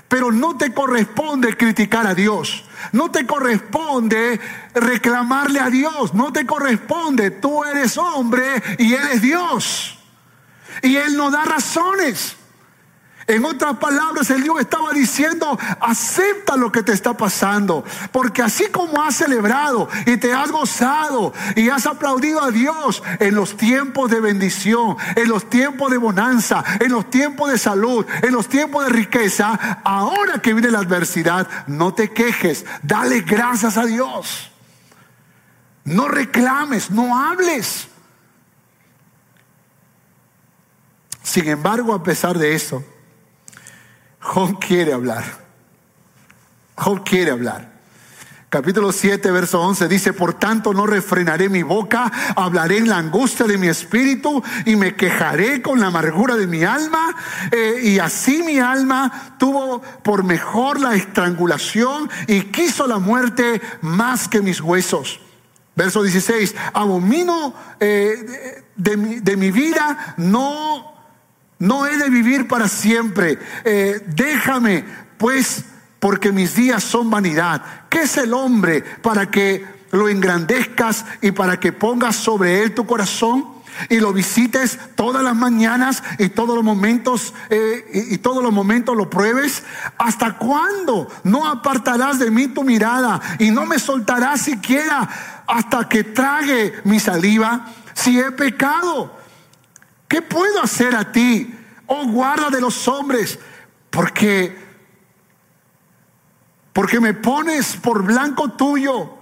Pero no te corresponde criticar a Dios. No te corresponde reclamarle a Dios. No te corresponde. Tú eres hombre y Él es Dios. Y Él no da razones. En otras palabras, el Dios estaba diciendo, acepta lo que te está pasando, porque así como has celebrado y te has gozado y has aplaudido a Dios en los tiempos de bendición, en los tiempos de bonanza, en los tiempos de salud, en los tiempos de riqueza, ahora que viene la adversidad, no te quejes, dale gracias a Dios. No reclames, no hables. Sin embargo, a pesar de eso, Job quiere hablar. Job quiere hablar. Capítulo 7, verso 11 dice, por tanto no refrenaré mi boca, hablaré en la angustia de mi espíritu y me quejaré con la amargura de mi alma. Eh, y así mi alma tuvo por mejor la estrangulación y quiso la muerte más que mis huesos. Verso 16, abomino eh, de, de mi vida, no no he de vivir para siempre. Eh, déjame, pues, porque mis días son vanidad. ¿Qué es el hombre para que lo engrandezcas y para que pongas sobre él tu corazón? y lo visites todas las mañanas y todos los momentos eh, y, y, todos los momentos lo pruebes hasta cuándo no apartarás de mí tu mirada y no me soltarás siquiera hasta que trague mi saliva si he pecado ¿Qué puedo hacer a ti? Oh, guarda de los hombres, porque porque me pones por blanco tuyo.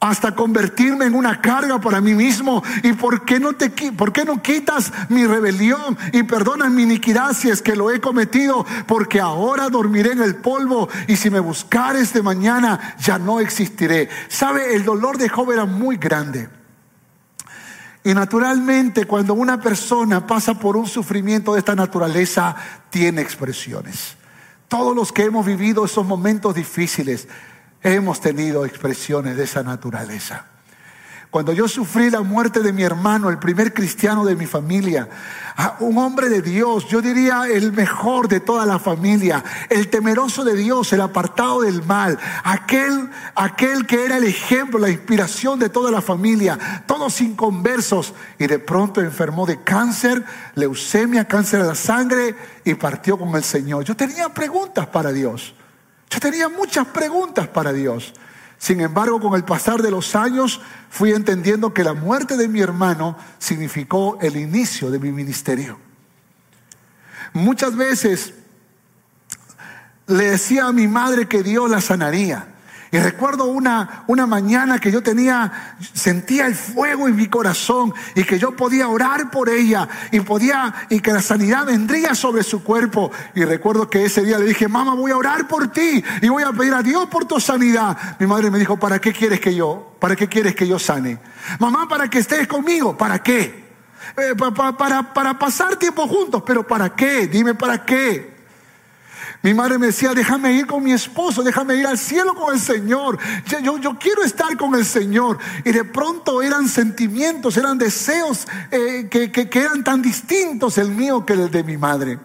hasta convertirme en una carga para mí mismo. ¿Y por qué no te por qué no quitas mi rebelión y perdonas mi iniquidad si es que lo he cometido? Porque ahora dormiré en el polvo y si me buscares de mañana ya no existiré. ¿Sabe? El dolor de Job era muy grande. Y naturalmente cuando una persona pasa por un sufrimiento de esta naturaleza, tiene expresiones. Todos los que hemos vivido esos momentos difíciles, hemos tenido expresiones de esa naturaleza. Cuando yo sufrí la muerte de mi hermano, el primer cristiano de mi familia, un hombre de Dios, yo diría el mejor de toda la familia, el temeroso de Dios, el apartado del mal, aquel, aquel que era el ejemplo, la inspiración de toda la familia, todos inconversos, y de pronto enfermó de cáncer, leucemia, cáncer de la sangre, y partió con el Señor. Yo tenía preguntas para Dios. Yo tenía muchas preguntas para Dios. Sin embargo, con el pasar de los años fui entendiendo que la muerte de mi hermano significó el inicio de mi ministerio. Muchas veces le decía a mi madre que Dios la sanaría. Y recuerdo una, una mañana que yo tenía, sentía el fuego en mi corazón y que yo podía orar por ella y podía, y que la sanidad vendría sobre su cuerpo. Y recuerdo que ese día le dije, mamá, voy a orar por ti y voy a pedir a Dios por tu sanidad. Mi madre me dijo, ¿para qué quieres que yo, para qué quieres que yo sane? Mamá, para que estés conmigo, ¿para qué? Eh, para, para pasar tiempo juntos, pero ¿para qué? Dime, ¿para qué? Mi madre me decía, déjame ir con mi esposo, déjame ir al cielo con el Señor. Yo, yo, quiero estar con el Señor. Y de pronto eran sentimientos, eran deseos eh, que, que, que eran tan distintos el mío que el de mi madre.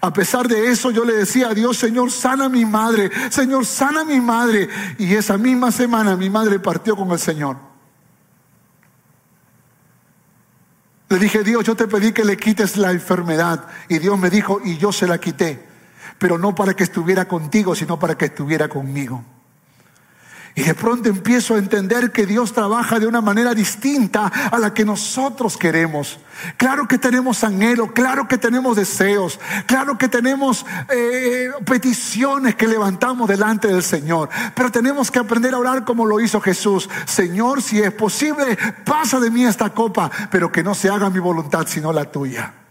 A pesar de eso, yo le decía a Dios, Señor, sana a mi madre, Señor, sana a mi madre. Y esa misma semana mi madre partió con el Señor. Le dije, Dios, yo te pedí que le quites la enfermedad. Y Dios me dijo, y yo se la quité pero no para que estuviera contigo, sino para que estuviera conmigo. Y de pronto empiezo a entender que Dios trabaja de una manera distinta a la que nosotros queremos. Claro que tenemos anhelo, claro que tenemos deseos, claro que tenemos eh, peticiones que levantamos delante del Señor. Pero tenemos que aprender a orar como lo hizo Jesús. Señor, si es posible, pasa de mí esta copa, pero que no se haga mi voluntad sino la tuya.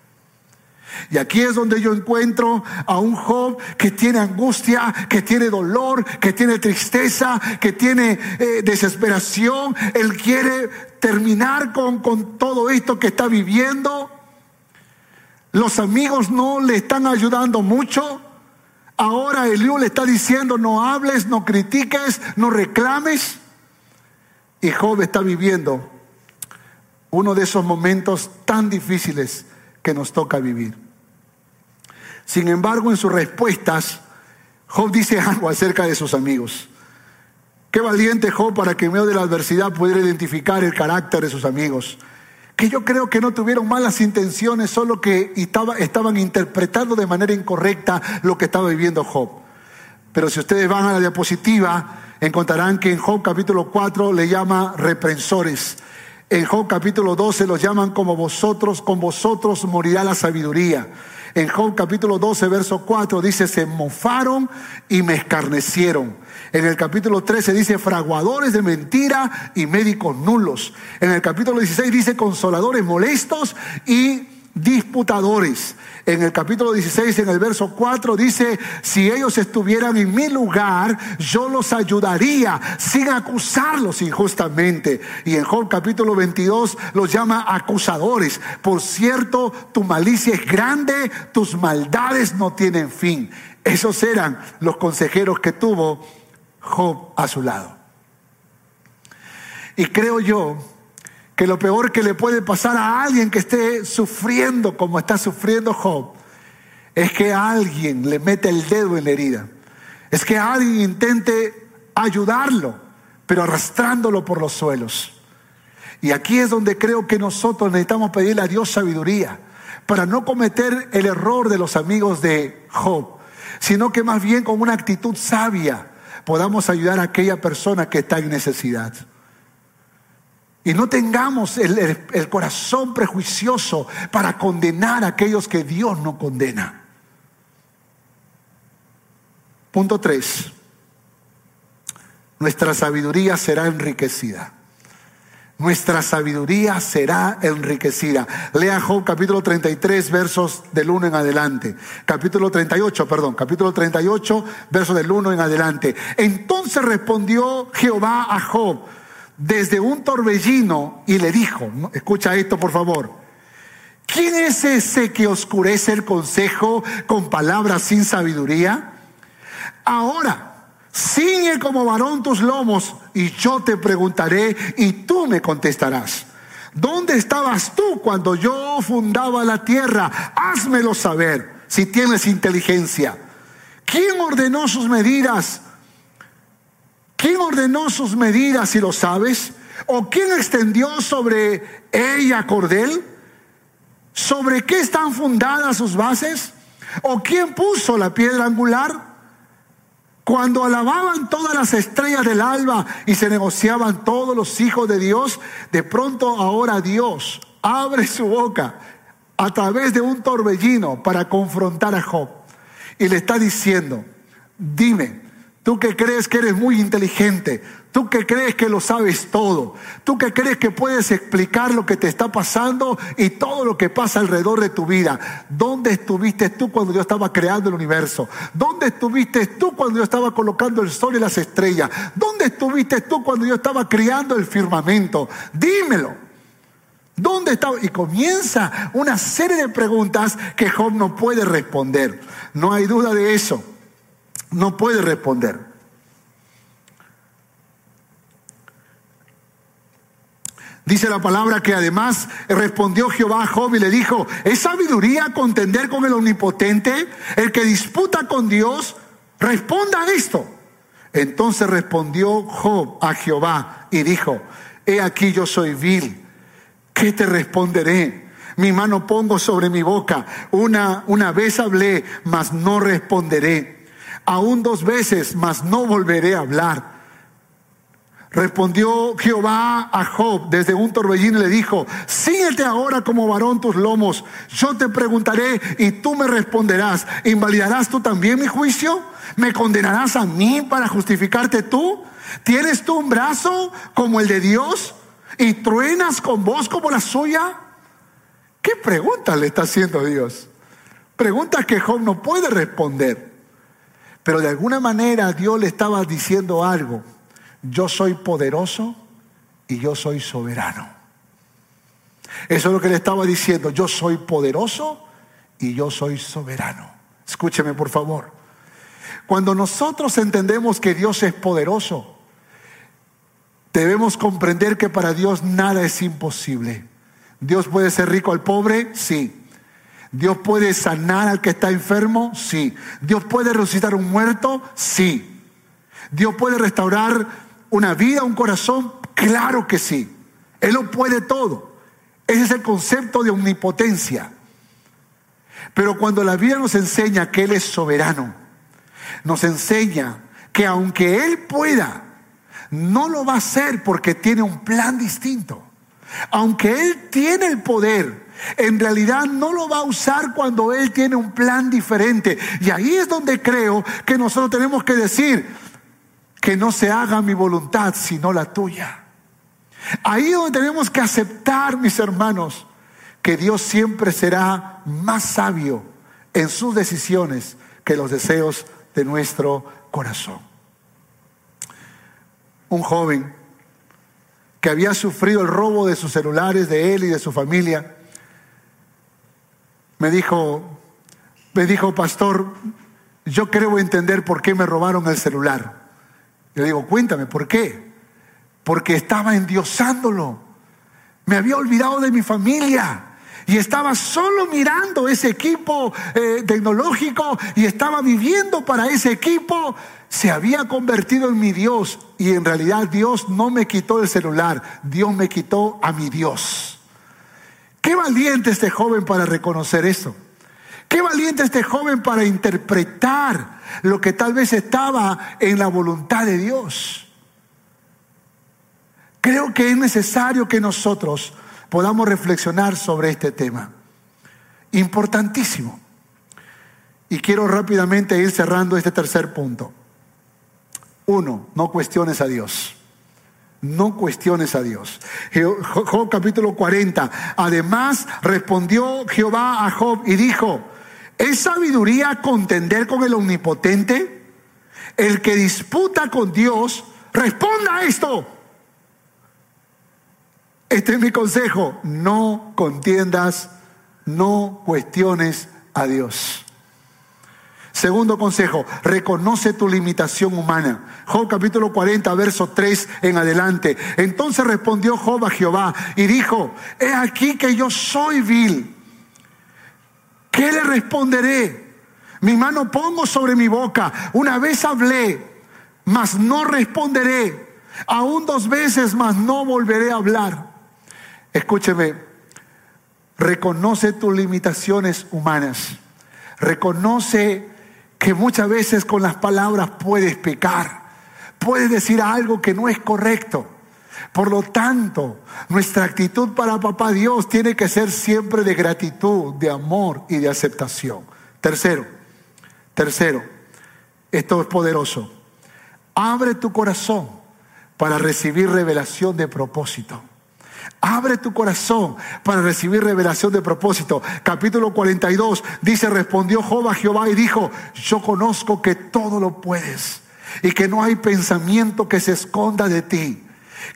Y aquí es donde yo encuentro a un Job que tiene angustia, que tiene dolor, que tiene tristeza, que tiene eh, desesperación. Él quiere terminar con, con todo esto que está viviendo. Los amigos no le están ayudando mucho. Ahora Eliú le está diciendo, no hables, no critiques, no reclames. Y Job está viviendo uno de esos momentos tan difíciles que nos toca vivir. Sin embargo, en sus respuestas, Job dice algo acerca de sus amigos. Qué valiente Job para que en medio de la adversidad pudiera identificar el carácter de sus amigos. Que yo creo que no tuvieron malas intenciones, solo que estaban interpretando de manera incorrecta lo que estaba viviendo Job. Pero si ustedes van a la diapositiva, encontrarán que en Job capítulo 4 le llama reprensores. En Job capítulo 12 los llaman como vosotros, con vosotros morirá la sabiduría. En Job capítulo 12, verso 4 dice, se mofaron y me escarnecieron. En el capítulo 13 dice, fraguadores de mentira y médicos nulos. En el capítulo 16 dice, consoladores molestos y disputadores. En el capítulo 16, en el verso 4, dice, si ellos estuvieran en mi lugar, yo los ayudaría sin acusarlos injustamente. Y en Job capítulo 22 los llama acusadores. Por cierto, tu malicia es grande, tus maldades no tienen fin. Esos eran los consejeros que tuvo Job a su lado. Y creo yo que lo peor que le puede pasar a alguien que esté sufriendo como está sufriendo Job es que alguien le mete el dedo en la herida. Es que alguien intente ayudarlo, pero arrastrándolo por los suelos. Y aquí es donde creo que nosotros necesitamos pedirle a Dios sabiduría para no cometer el error de los amigos de Job, sino que más bien con una actitud sabia podamos ayudar a aquella persona que está en necesidad. Y no tengamos el, corazón prejuicioso para condenar a aquellos que Dios no condena. Punto 3. nuestra sabiduría será enriquecida. Nuestra sabiduría será enriquecida. Lea Job capítulo 33, versos del 1 en adelante. Capítulo 38, perdón, capítulo 38, versos del 1 en adelante. Entonces respondió Jehová a Job desde un torbellino y le dijo, escucha esto por favor, ¿quién es ese que oscurece el consejo con palabras sin sabiduría? Ahora, ciñe como varón tus lomos y yo te preguntaré y tú me contestarás. ¿Dónde estabas tú cuando yo fundaba la tierra? Házmelo saber si tienes inteligencia. ¿Quién ordenó sus medidas? ¿Quién ordenó sus medidas si lo sabes? ¿O quién extendió sobre ella cordel? ¿Sobre qué están fundadas sus bases? ¿O quién puso la piedra angular? Cuando alababan todas las estrellas del alba y se negociaban todos los hijos de Dios, de pronto ahora Dios abre su boca a través de un torbellino para confrontar a Job. Y le está diciendo, dime, Tú que crees que eres muy inteligente, tú que crees que lo sabes todo, tú que crees que puedes explicar lo que te está pasando y todo lo que pasa alrededor de tu vida. ¿Dónde estuviste tú cuando yo estaba creando el universo? ¿Dónde estuviste tú cuando yo estaba colocando el sol y las estrellas? ¿Dónde estuviste tú cuando yo estaba creando el firmamento? Dímelo. ¿Dónde estaba? Y comienza una serie de preguntas que Job no puede responder. No hay duda de eso no puede responder. Dice la palabra que además respondió Jehová a Job y le dijo, ¿es sabiduría contender con el omnipotente? El que disputa con Dios, responda a esto. Entonces respondió Job a Jehová y dijo, he aquí yo soy vil, ¿qué te responderé? Mi mano pongo sobre mi boca, una, una vez hablé, mas no responderé aún dos veces, mas no volveré a hablar. Respondió Jehová a Job desde un torbellino y le dijo, síguete ahora como varón tus lomos, yo te preguntaré y tú me responderás, ¿invalidarás tú también mi juicio? ¿Me condenarás a mí para justificarte tú? ¿Tienes tú un brazo como el de Dios y truenas con voz como la suya? ¿Qué pregunta le está haciendo Dios? Preguntas que Job no puede responder. Pero de alguna manera Dios le estaba diciendo algo. Yo soy poderoso y yo soy soberano. Eso es lo que le estaba diciendo. Yo soy poderoso y yo soy soberano. Escúcheme por favor. Cuando nosotros entendemos que Dios es poderoso, debemos comprender que para Dios nada es imposible. Dios puede ser rico al pobre, sí. Dios puede sanar al que está enfermo, sí. Dios puede resucitar un muerto, sí. Dios puede restaurar una vida, un corazón, claro que sí. Él lo puede todo. Ese es el concepto de omnipotencia. Pero cuando la vida nos enseña que Él es soberano, nos enseña que aunque Él pueda, no lo va a hacer porque tiene un plan distinto. Aunque Él tiene el poder, en realidad no lo va a usar cuando Él tiene un plan diferente. Y ahí es donde creo que nosotros tenemos que decir que no se haga mi voluntad sino la tuya. Ahí es donde tenemos que aceptar, mis hermanos, que Dios siempre será más sabio en sus decisiones que los deseos de nuestro corazón. Un joven que había sufrido el robo de sus celulares, de él y de su familia, me dijo, me dijo, pastor, yo creo entender por qué me robaron el celular. Le digo, cuéntame, ¿por qué? Porque estaba endiosándolo. Me había olvidado de mi familia. Y estaba solo mirando ese equipo eh, tecnológico y estaba viviendo para ese equipo. Se había convertido en mi Dios. Y en realidad Dios no me quitó el celular. Dios me quitó a mi Dios. Qué valiente este joven para reconocer eso. Qué valiente este joven para interpretar lo que tal vez estaba en la voluntad de Dios. Creo que es necesario que nosotros podamos reflexionar sobre este tema. Importantísimo. Y quiero rápidamente ir cerrando este tercer punto. Uno, no cuestiones a Dios. No cuestiones a Dios. Job capítulo 40. Además respondió Jehová a Job y dijo, ¿es sabiduría contender con el omnipotente? El que disputa con Dios, responda a esto. Este es mi consejo. No contiendas, no cuestiones a Dios. Segundo consejo, reconoce tu limitación humana. Job capítulo 40, verso 3 en adelante. Entonces respondió Job a Jehová y dijo, he aquí que yo soy vil. ¿Qué le responderé? Mi mano pongo sobre mi boca. Una vez hablé, mas no responderé. Aún dos veces, mas no volveré a hablar. Escúcheme, reconoce tus limitaciones humanas. Reconoce que muchas veces con las palabras puedes pecar, puedes decir algo que no es correcto. Por lo tanto, nuestra actitud para papá Dios tiene que ser siempre de gratitud, de amor y de aceptación. Tercero, tercero, esto es poderoso. Abre tu corazón para recibir revelación de propósito. Abre tu corazón para recibir revelación de propósito. Capítulo 42 dice, respondió Job a Jehová y dijo, yo conozco que todo lo puedes y que no hay pensamiento que se esconda de ti.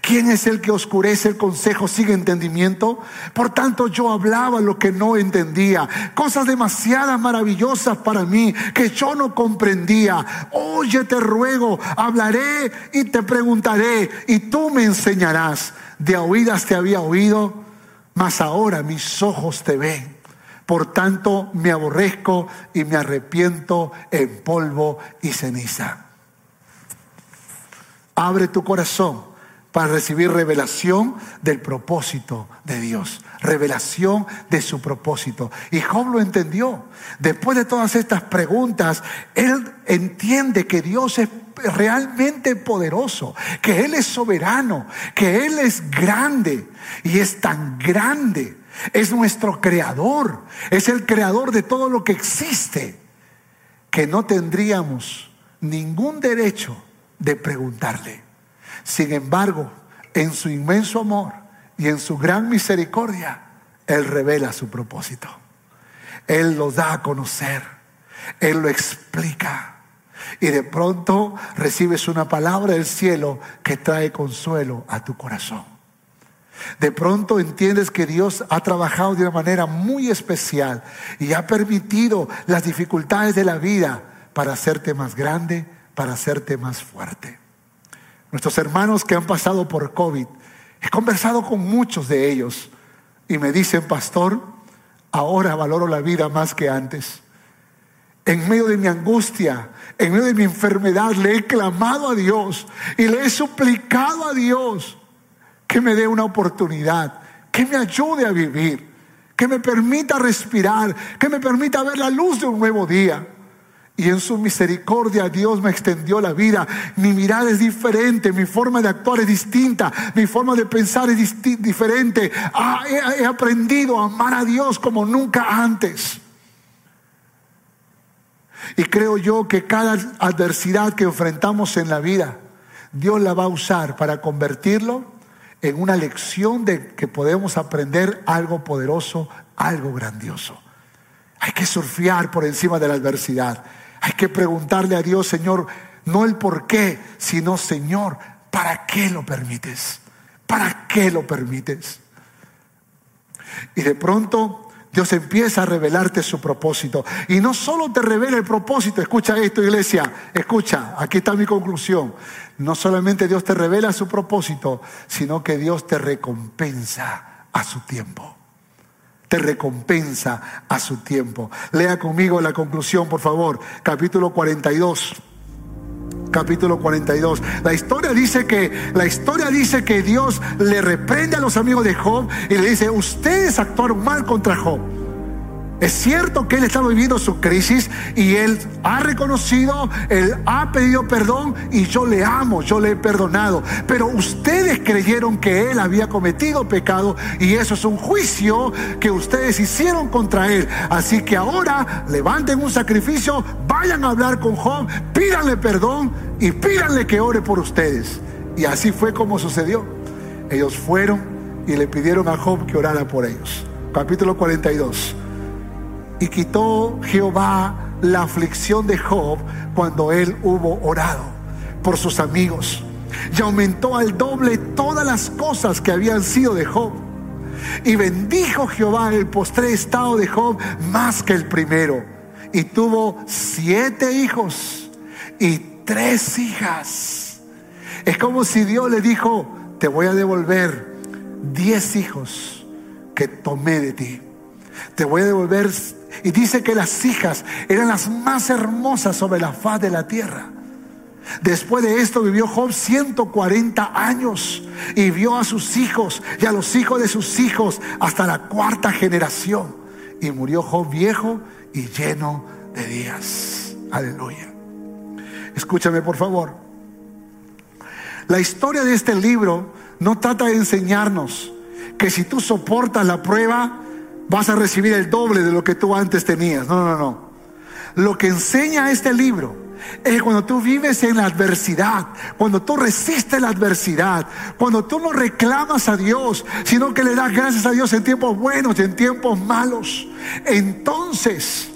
¿Quién es el que oscurece el consejo sin entendimiento? Por tanto yo hablaba lo que no entendía, cosas demasiadas maravillosas para mí que yo no comprendía. Oye, te ruego, hablaré y te preguntaré y tú me enseñarás. De oídas te había oído, mas ahora mis ojos te ven. Por tanto me aborrezco y me arrepiento en polvo y ceniza. Abre tu corazón para recibir revelación del propósito de Dios, revelación de su propósito. Y Job lo entendió. Después de todas estas preguntas, él entiende que Dios es realmente poderoso, que Él es soberano, que Él es grande y es tan grande. Es nuestro creador, es el creador de todo lo que existe, que no tendríamos ningún derecho de preguntarle. Sin embargo, en su inmenso amor y en su gran misericordia, Él revela su propósito. Él lo da a conocer. Él lo explica. Y de pronto recibes una palabra del cielo que trae consuelo a tu corazón. De pronto entiendes que Dios ha trabajado de una manera muy especial y ha permitido las dificultades de la vida para hacerte más grande, para hacerte más fuerte nuestros hermanos que han pasado por COVID. He conversado con muchos de ellos y me dicen, pastor, ahora valoro la vida más que antes. En medio de mi angustia, en medio de mi enfermedad, le he clamado a Dios y le he suplicado a Dios que me dé una oportunidad, que me ayude a vivir, que me permita respirar, que me permita ver la luz de un nuevo día. Y en su misericordia Dios me extendió la vida. Mi mirada es diferente, mi forma de actuar es distinta, mi forma de pensar es diferente. Ah, he, he aprendido a amar a Dios como nunca antes. Y creo yo que cada adversidad que enfrentamos en la vida, Dios la va a usar para convertirlo en una lección de que podemos aprender algo poderoso, algo grandioso. Hay que surfear por encima de la adversidad. Hay que preguntarle a Dios, Señor, no el por qué, sino, Señor, ¿para qué lo permites? ¿Para qué lo permites? Y de pronto Dios empieza a revelarte su propósito. Y no solo te revela el propósito, escucha esto iglesia, escucha, aquí está mi conclusión. No solamente Dios te revela su propósito, sino que Dios te recompensa a su tiempo te recompensa a su tiempo. Lea conmigo la conclusión, por favor, capítulo 42. Capítulo 42. La historia dice que la historia dice que Dios le reprende a los amigos de Job y le dice, "Ustedes actuaron mal contra Job." Es cierto que él estaba viviendo su crisis y él ha reconocido, él ha pedido perdón y yo le amo, yo le he perdonado. Pero ustedes creyeron que él había cometido pecado y eso es un juicio que ustedes hicieron contra él. Así que ahora levanten un sacrificio, vayan a hablar con Job, pídanle perdón y pídanle que ore por ustedes. Y así fue como sucedió. Ellos fueron y le pidieron a Job que orara por ellos. Capítulo 42 y quitó Jehová la aflicción de Job cuando él hubo orado por sus amigos. Y aumentó al doble todas las cosas que habían sido de Job. Y bendijo Jehová el postre estado de Job más que el primero. Y tuvo siete hijos y tres hijas. Es como si Dios le dijo, te voy a devolver diez hijos que tomé de ti. Te voy a devolver y dice que las hijas eran las más hermosas sobre la faz de la tierra. Después de esto vivió Job 140 años y vio a sus hijos y a los hijos de sus hijos hasta la cuarta generación. Y murió Job viejo y lleno de días. Aleluya. Escúchame por favor. La historia de este libro no trata de enseñarnos que si tú soportas la prueba, vas a recibir el doble de lo que tú antes tenías. No, no, no. Lo que enseña este libro es que cuando tú vives en la adversidad, cuando tú resistes la adversidad, cuando tú no reclamas a Dios, sino que le das gracias a Dios en tiempos buenos y en tiempos malos, entonces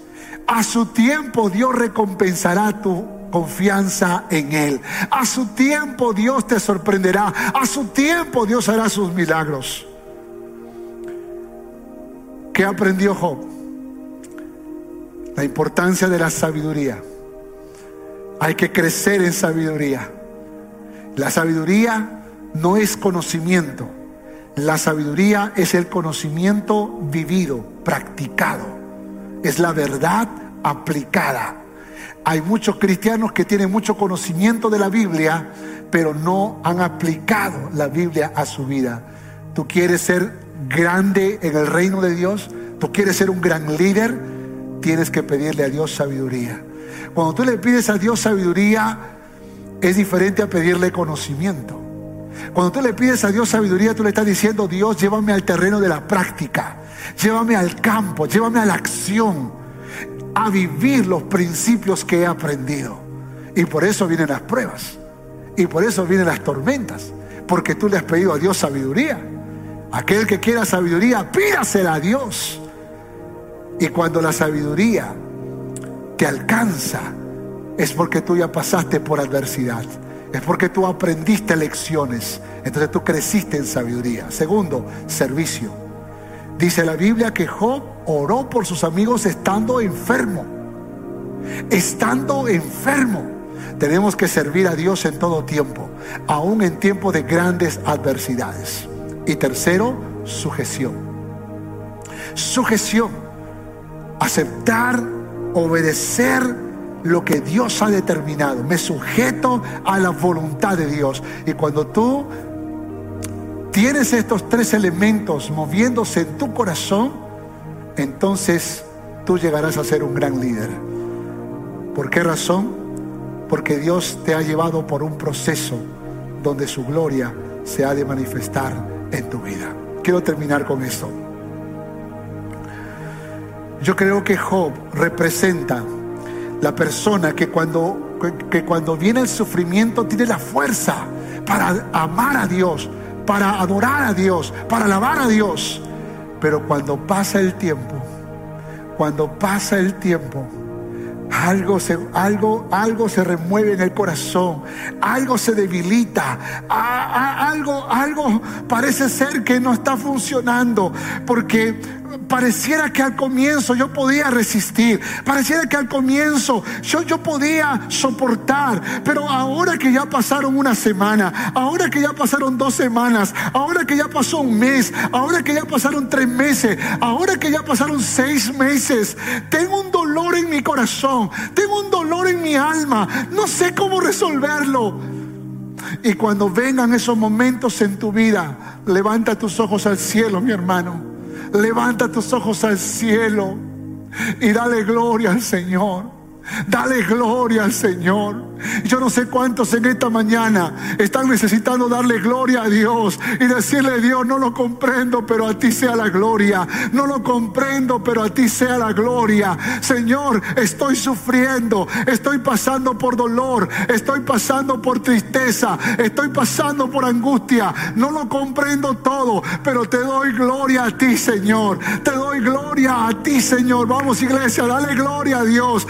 a su tiempo Dios recompensará tu confianza en Él. A su tiempo Dios te sorprenderá. A su tiempo Dios hará sus milagros. ¿Qué aprendió Job? La importancia de la sabiduría. Hay que crecer en sabiduría. La sabiduría no es conocimiento. La sabiduría es el conocimiento vivido, practicado. Es la verdad aplicada. Hay muchos cristianos que tienen mucho conocimiento de la Biblia, pero no han aplicado la Biblia a su vida. Tú quieres ser grande en el reino de Dios, tú quieres ser un gran líder, tienes que pedirle a Dios sabiduría. Cuando tú le pides a Dios sabiduría, es diferente a pedirle conocimiento. Cuando tú le pides a Dios sabiduría, tú le estás diciendo, Dios, llévame al terreno de la práctica, llévame al campo, llévame a la acción, a vivir los principios que he aprendido. Y por eso vienen las pruebas, y por eso vienen las tormentas, porque tú le has pedido a Dios sabiduría. Aquel que quiera sabiduría, pídasela a Dios. Y cuando la sabiduría te alcanza, es porque tú ya pasaste por adversidad. Es porque tú aprendiste lecciones. Entonces tú creciste en sabiduría. Segundo, servicio. Dice la Biblia que Job oró por sus amigos estando enfermo. Estando enfermo. Tenemos que servir a Dios en todo tiempo, aún en tiempos de grandes adversidades. Y tercero, sujeción. Sujeción. Aceptar, obedecer lo que Dios ha determinado. Me sujeto a la voluntad de Dios. Y cuando tú tienes estos tres elementos moviéndose en tu corazón, entonces tú llegarás a ser un gran líder. ¿Por qué razón? Porque Dios te ha llevado por un proceso donde su gloria se ha de manifestar en tu vida. Quiero terminar con esto. Yo creo que Job representa la persona que cuando, que cuando viene el sufrimiento tiene la fuerza para amar a Dios, para adorar a Dios, para alabar a Dios. Pero cuando pasa el tiempo, cuando pasa el tiempo, algo se, algo, algo se remueve en el corazón, algo se debilita, algo, algo parece ser que no está funcionando, porque pareciera que al comienzo yo podía resistir, pareciera que al comienzo yo, yo podía soportar, pero ahora que ya pasaron una semana, ahora que ya pasaron dos semanas, ahora que ya pasó un mes, ahora que ya pasaron tres meses, ahora que ya pasaron seis meses, tengo un dolor en mi corazón, tengo un dolor en mi alma, no sé cómo resolverlo. Y cuando vengan esos momentos en tu vida, levanta tus ojos al cielo, mi hermano Levanta tus ojos al cielo. y dale gloria al Señor. Dale gloria al Señor. Yo no sé cuántos en esta mañana están necesitando darle gloria a Dios y decirle, Dios, no lo comprendo, pero a ti sea la gloria. No lo comprendo, pero a ti sea la gloria. Señor, estoy sufriendo, estoy pasando por dolor, estoy pasando por tristeza, estoy pasando por angustia. No lo comprendo todo, pero te doy gloria a ti, Señor. Te doy gloria a ti, Señor. Vamos, iglesia, dale gloria a Dios.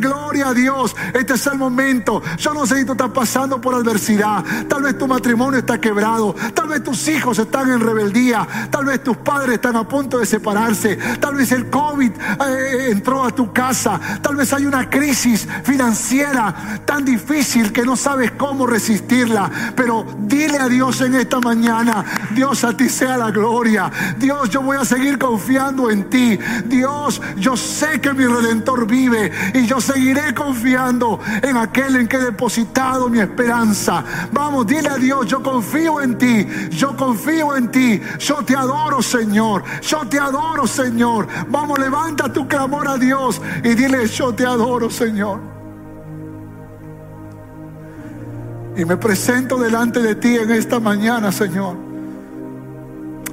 Gloria a Dios. Este es el momento. Yo no sé si tú estás pasando por adversidad. Tal vez tu matrimonio está quebrado. Tal vez tus hijos están en rebeldía. Tal vez tus padres están a punto de separarse. Tal vez el COVID eh, entró a tu casa. Tal vez hay una crisis financiera tan difícil que no sabes cómo resistirla. Pero dile a Dios en esta mañana, Dios a ti sea la gloria. Dios, yo voy a seguir confiando en ti. Dios, yo sé que mi redentor vive y yo seguiré confiando en aquel en que he depositado mi esperanza. Vamos, dile a Dios, yo confío en ti, yo confío en ti, yo te adoro Señor, yo te adoro Señor. Vamos, levanta tu clamor a Dios y dile, yo te adoro Señor. Y me presento delante de ti en esta mañana, Señor,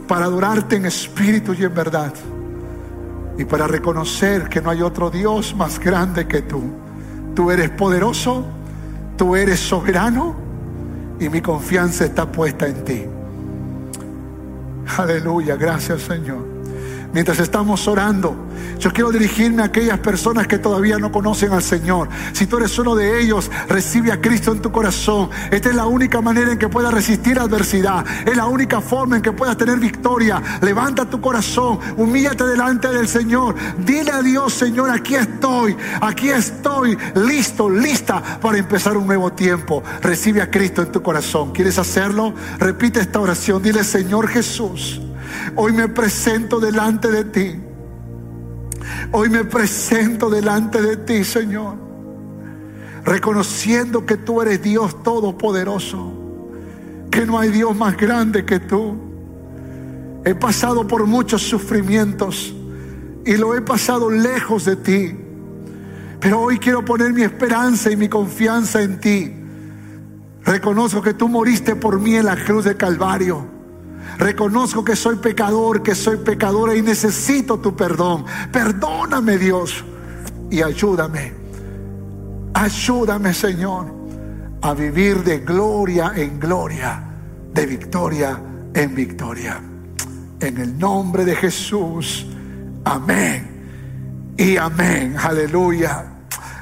para adorarte en espíritu y en verdad y para reconocer que no hay otro Dios más grande que tú. Tú eres poderoso, tú eres soberano y mi confianza está puesta en ti. Aleluya, gracias Señor mientras estamos orando, yo quiero dirigirme a aquellas personas que todavía no conocen al Señor. Si tú eres uno de ellos, recibe a Cristo en tu corazón. Esta es la única manera en que puedas resistir adversidad. Es la única forma en que puedas tener victoria. Levanta tu corazón, humíllate delante del Señor. Dile a Dios, Señor, aquí estoy, aquí estoy, listo, lista para empezar un nuevo tiempo. Recibe a Cristo en tu corazón. ¿Quieres hacerlo? Repite esta oración. Dile, Señor Jesús. Hoy me presento delante de ti. Hoy me presento delante de ti, Señor. Reconociendo que tú eres Dios todopoderoso. Que no hay Dios más grande que tú. He pasado por muchos sufrimientos y lo he pasado lejos de ti. Pero hoy quiero poner mi esperanza y mi confianza en ti. Reconozco que tú moriste por mí en la cruz de Calvario Reconozco que soy pecador, que soy pecadora y necesito tu perdón. Perdóname Dios y ayúdame. Ayúdame Señor a vivir de gloria en gloria, de victoria en victoria. En el nombre de Jesús. Amén. Y amén. Aleluya.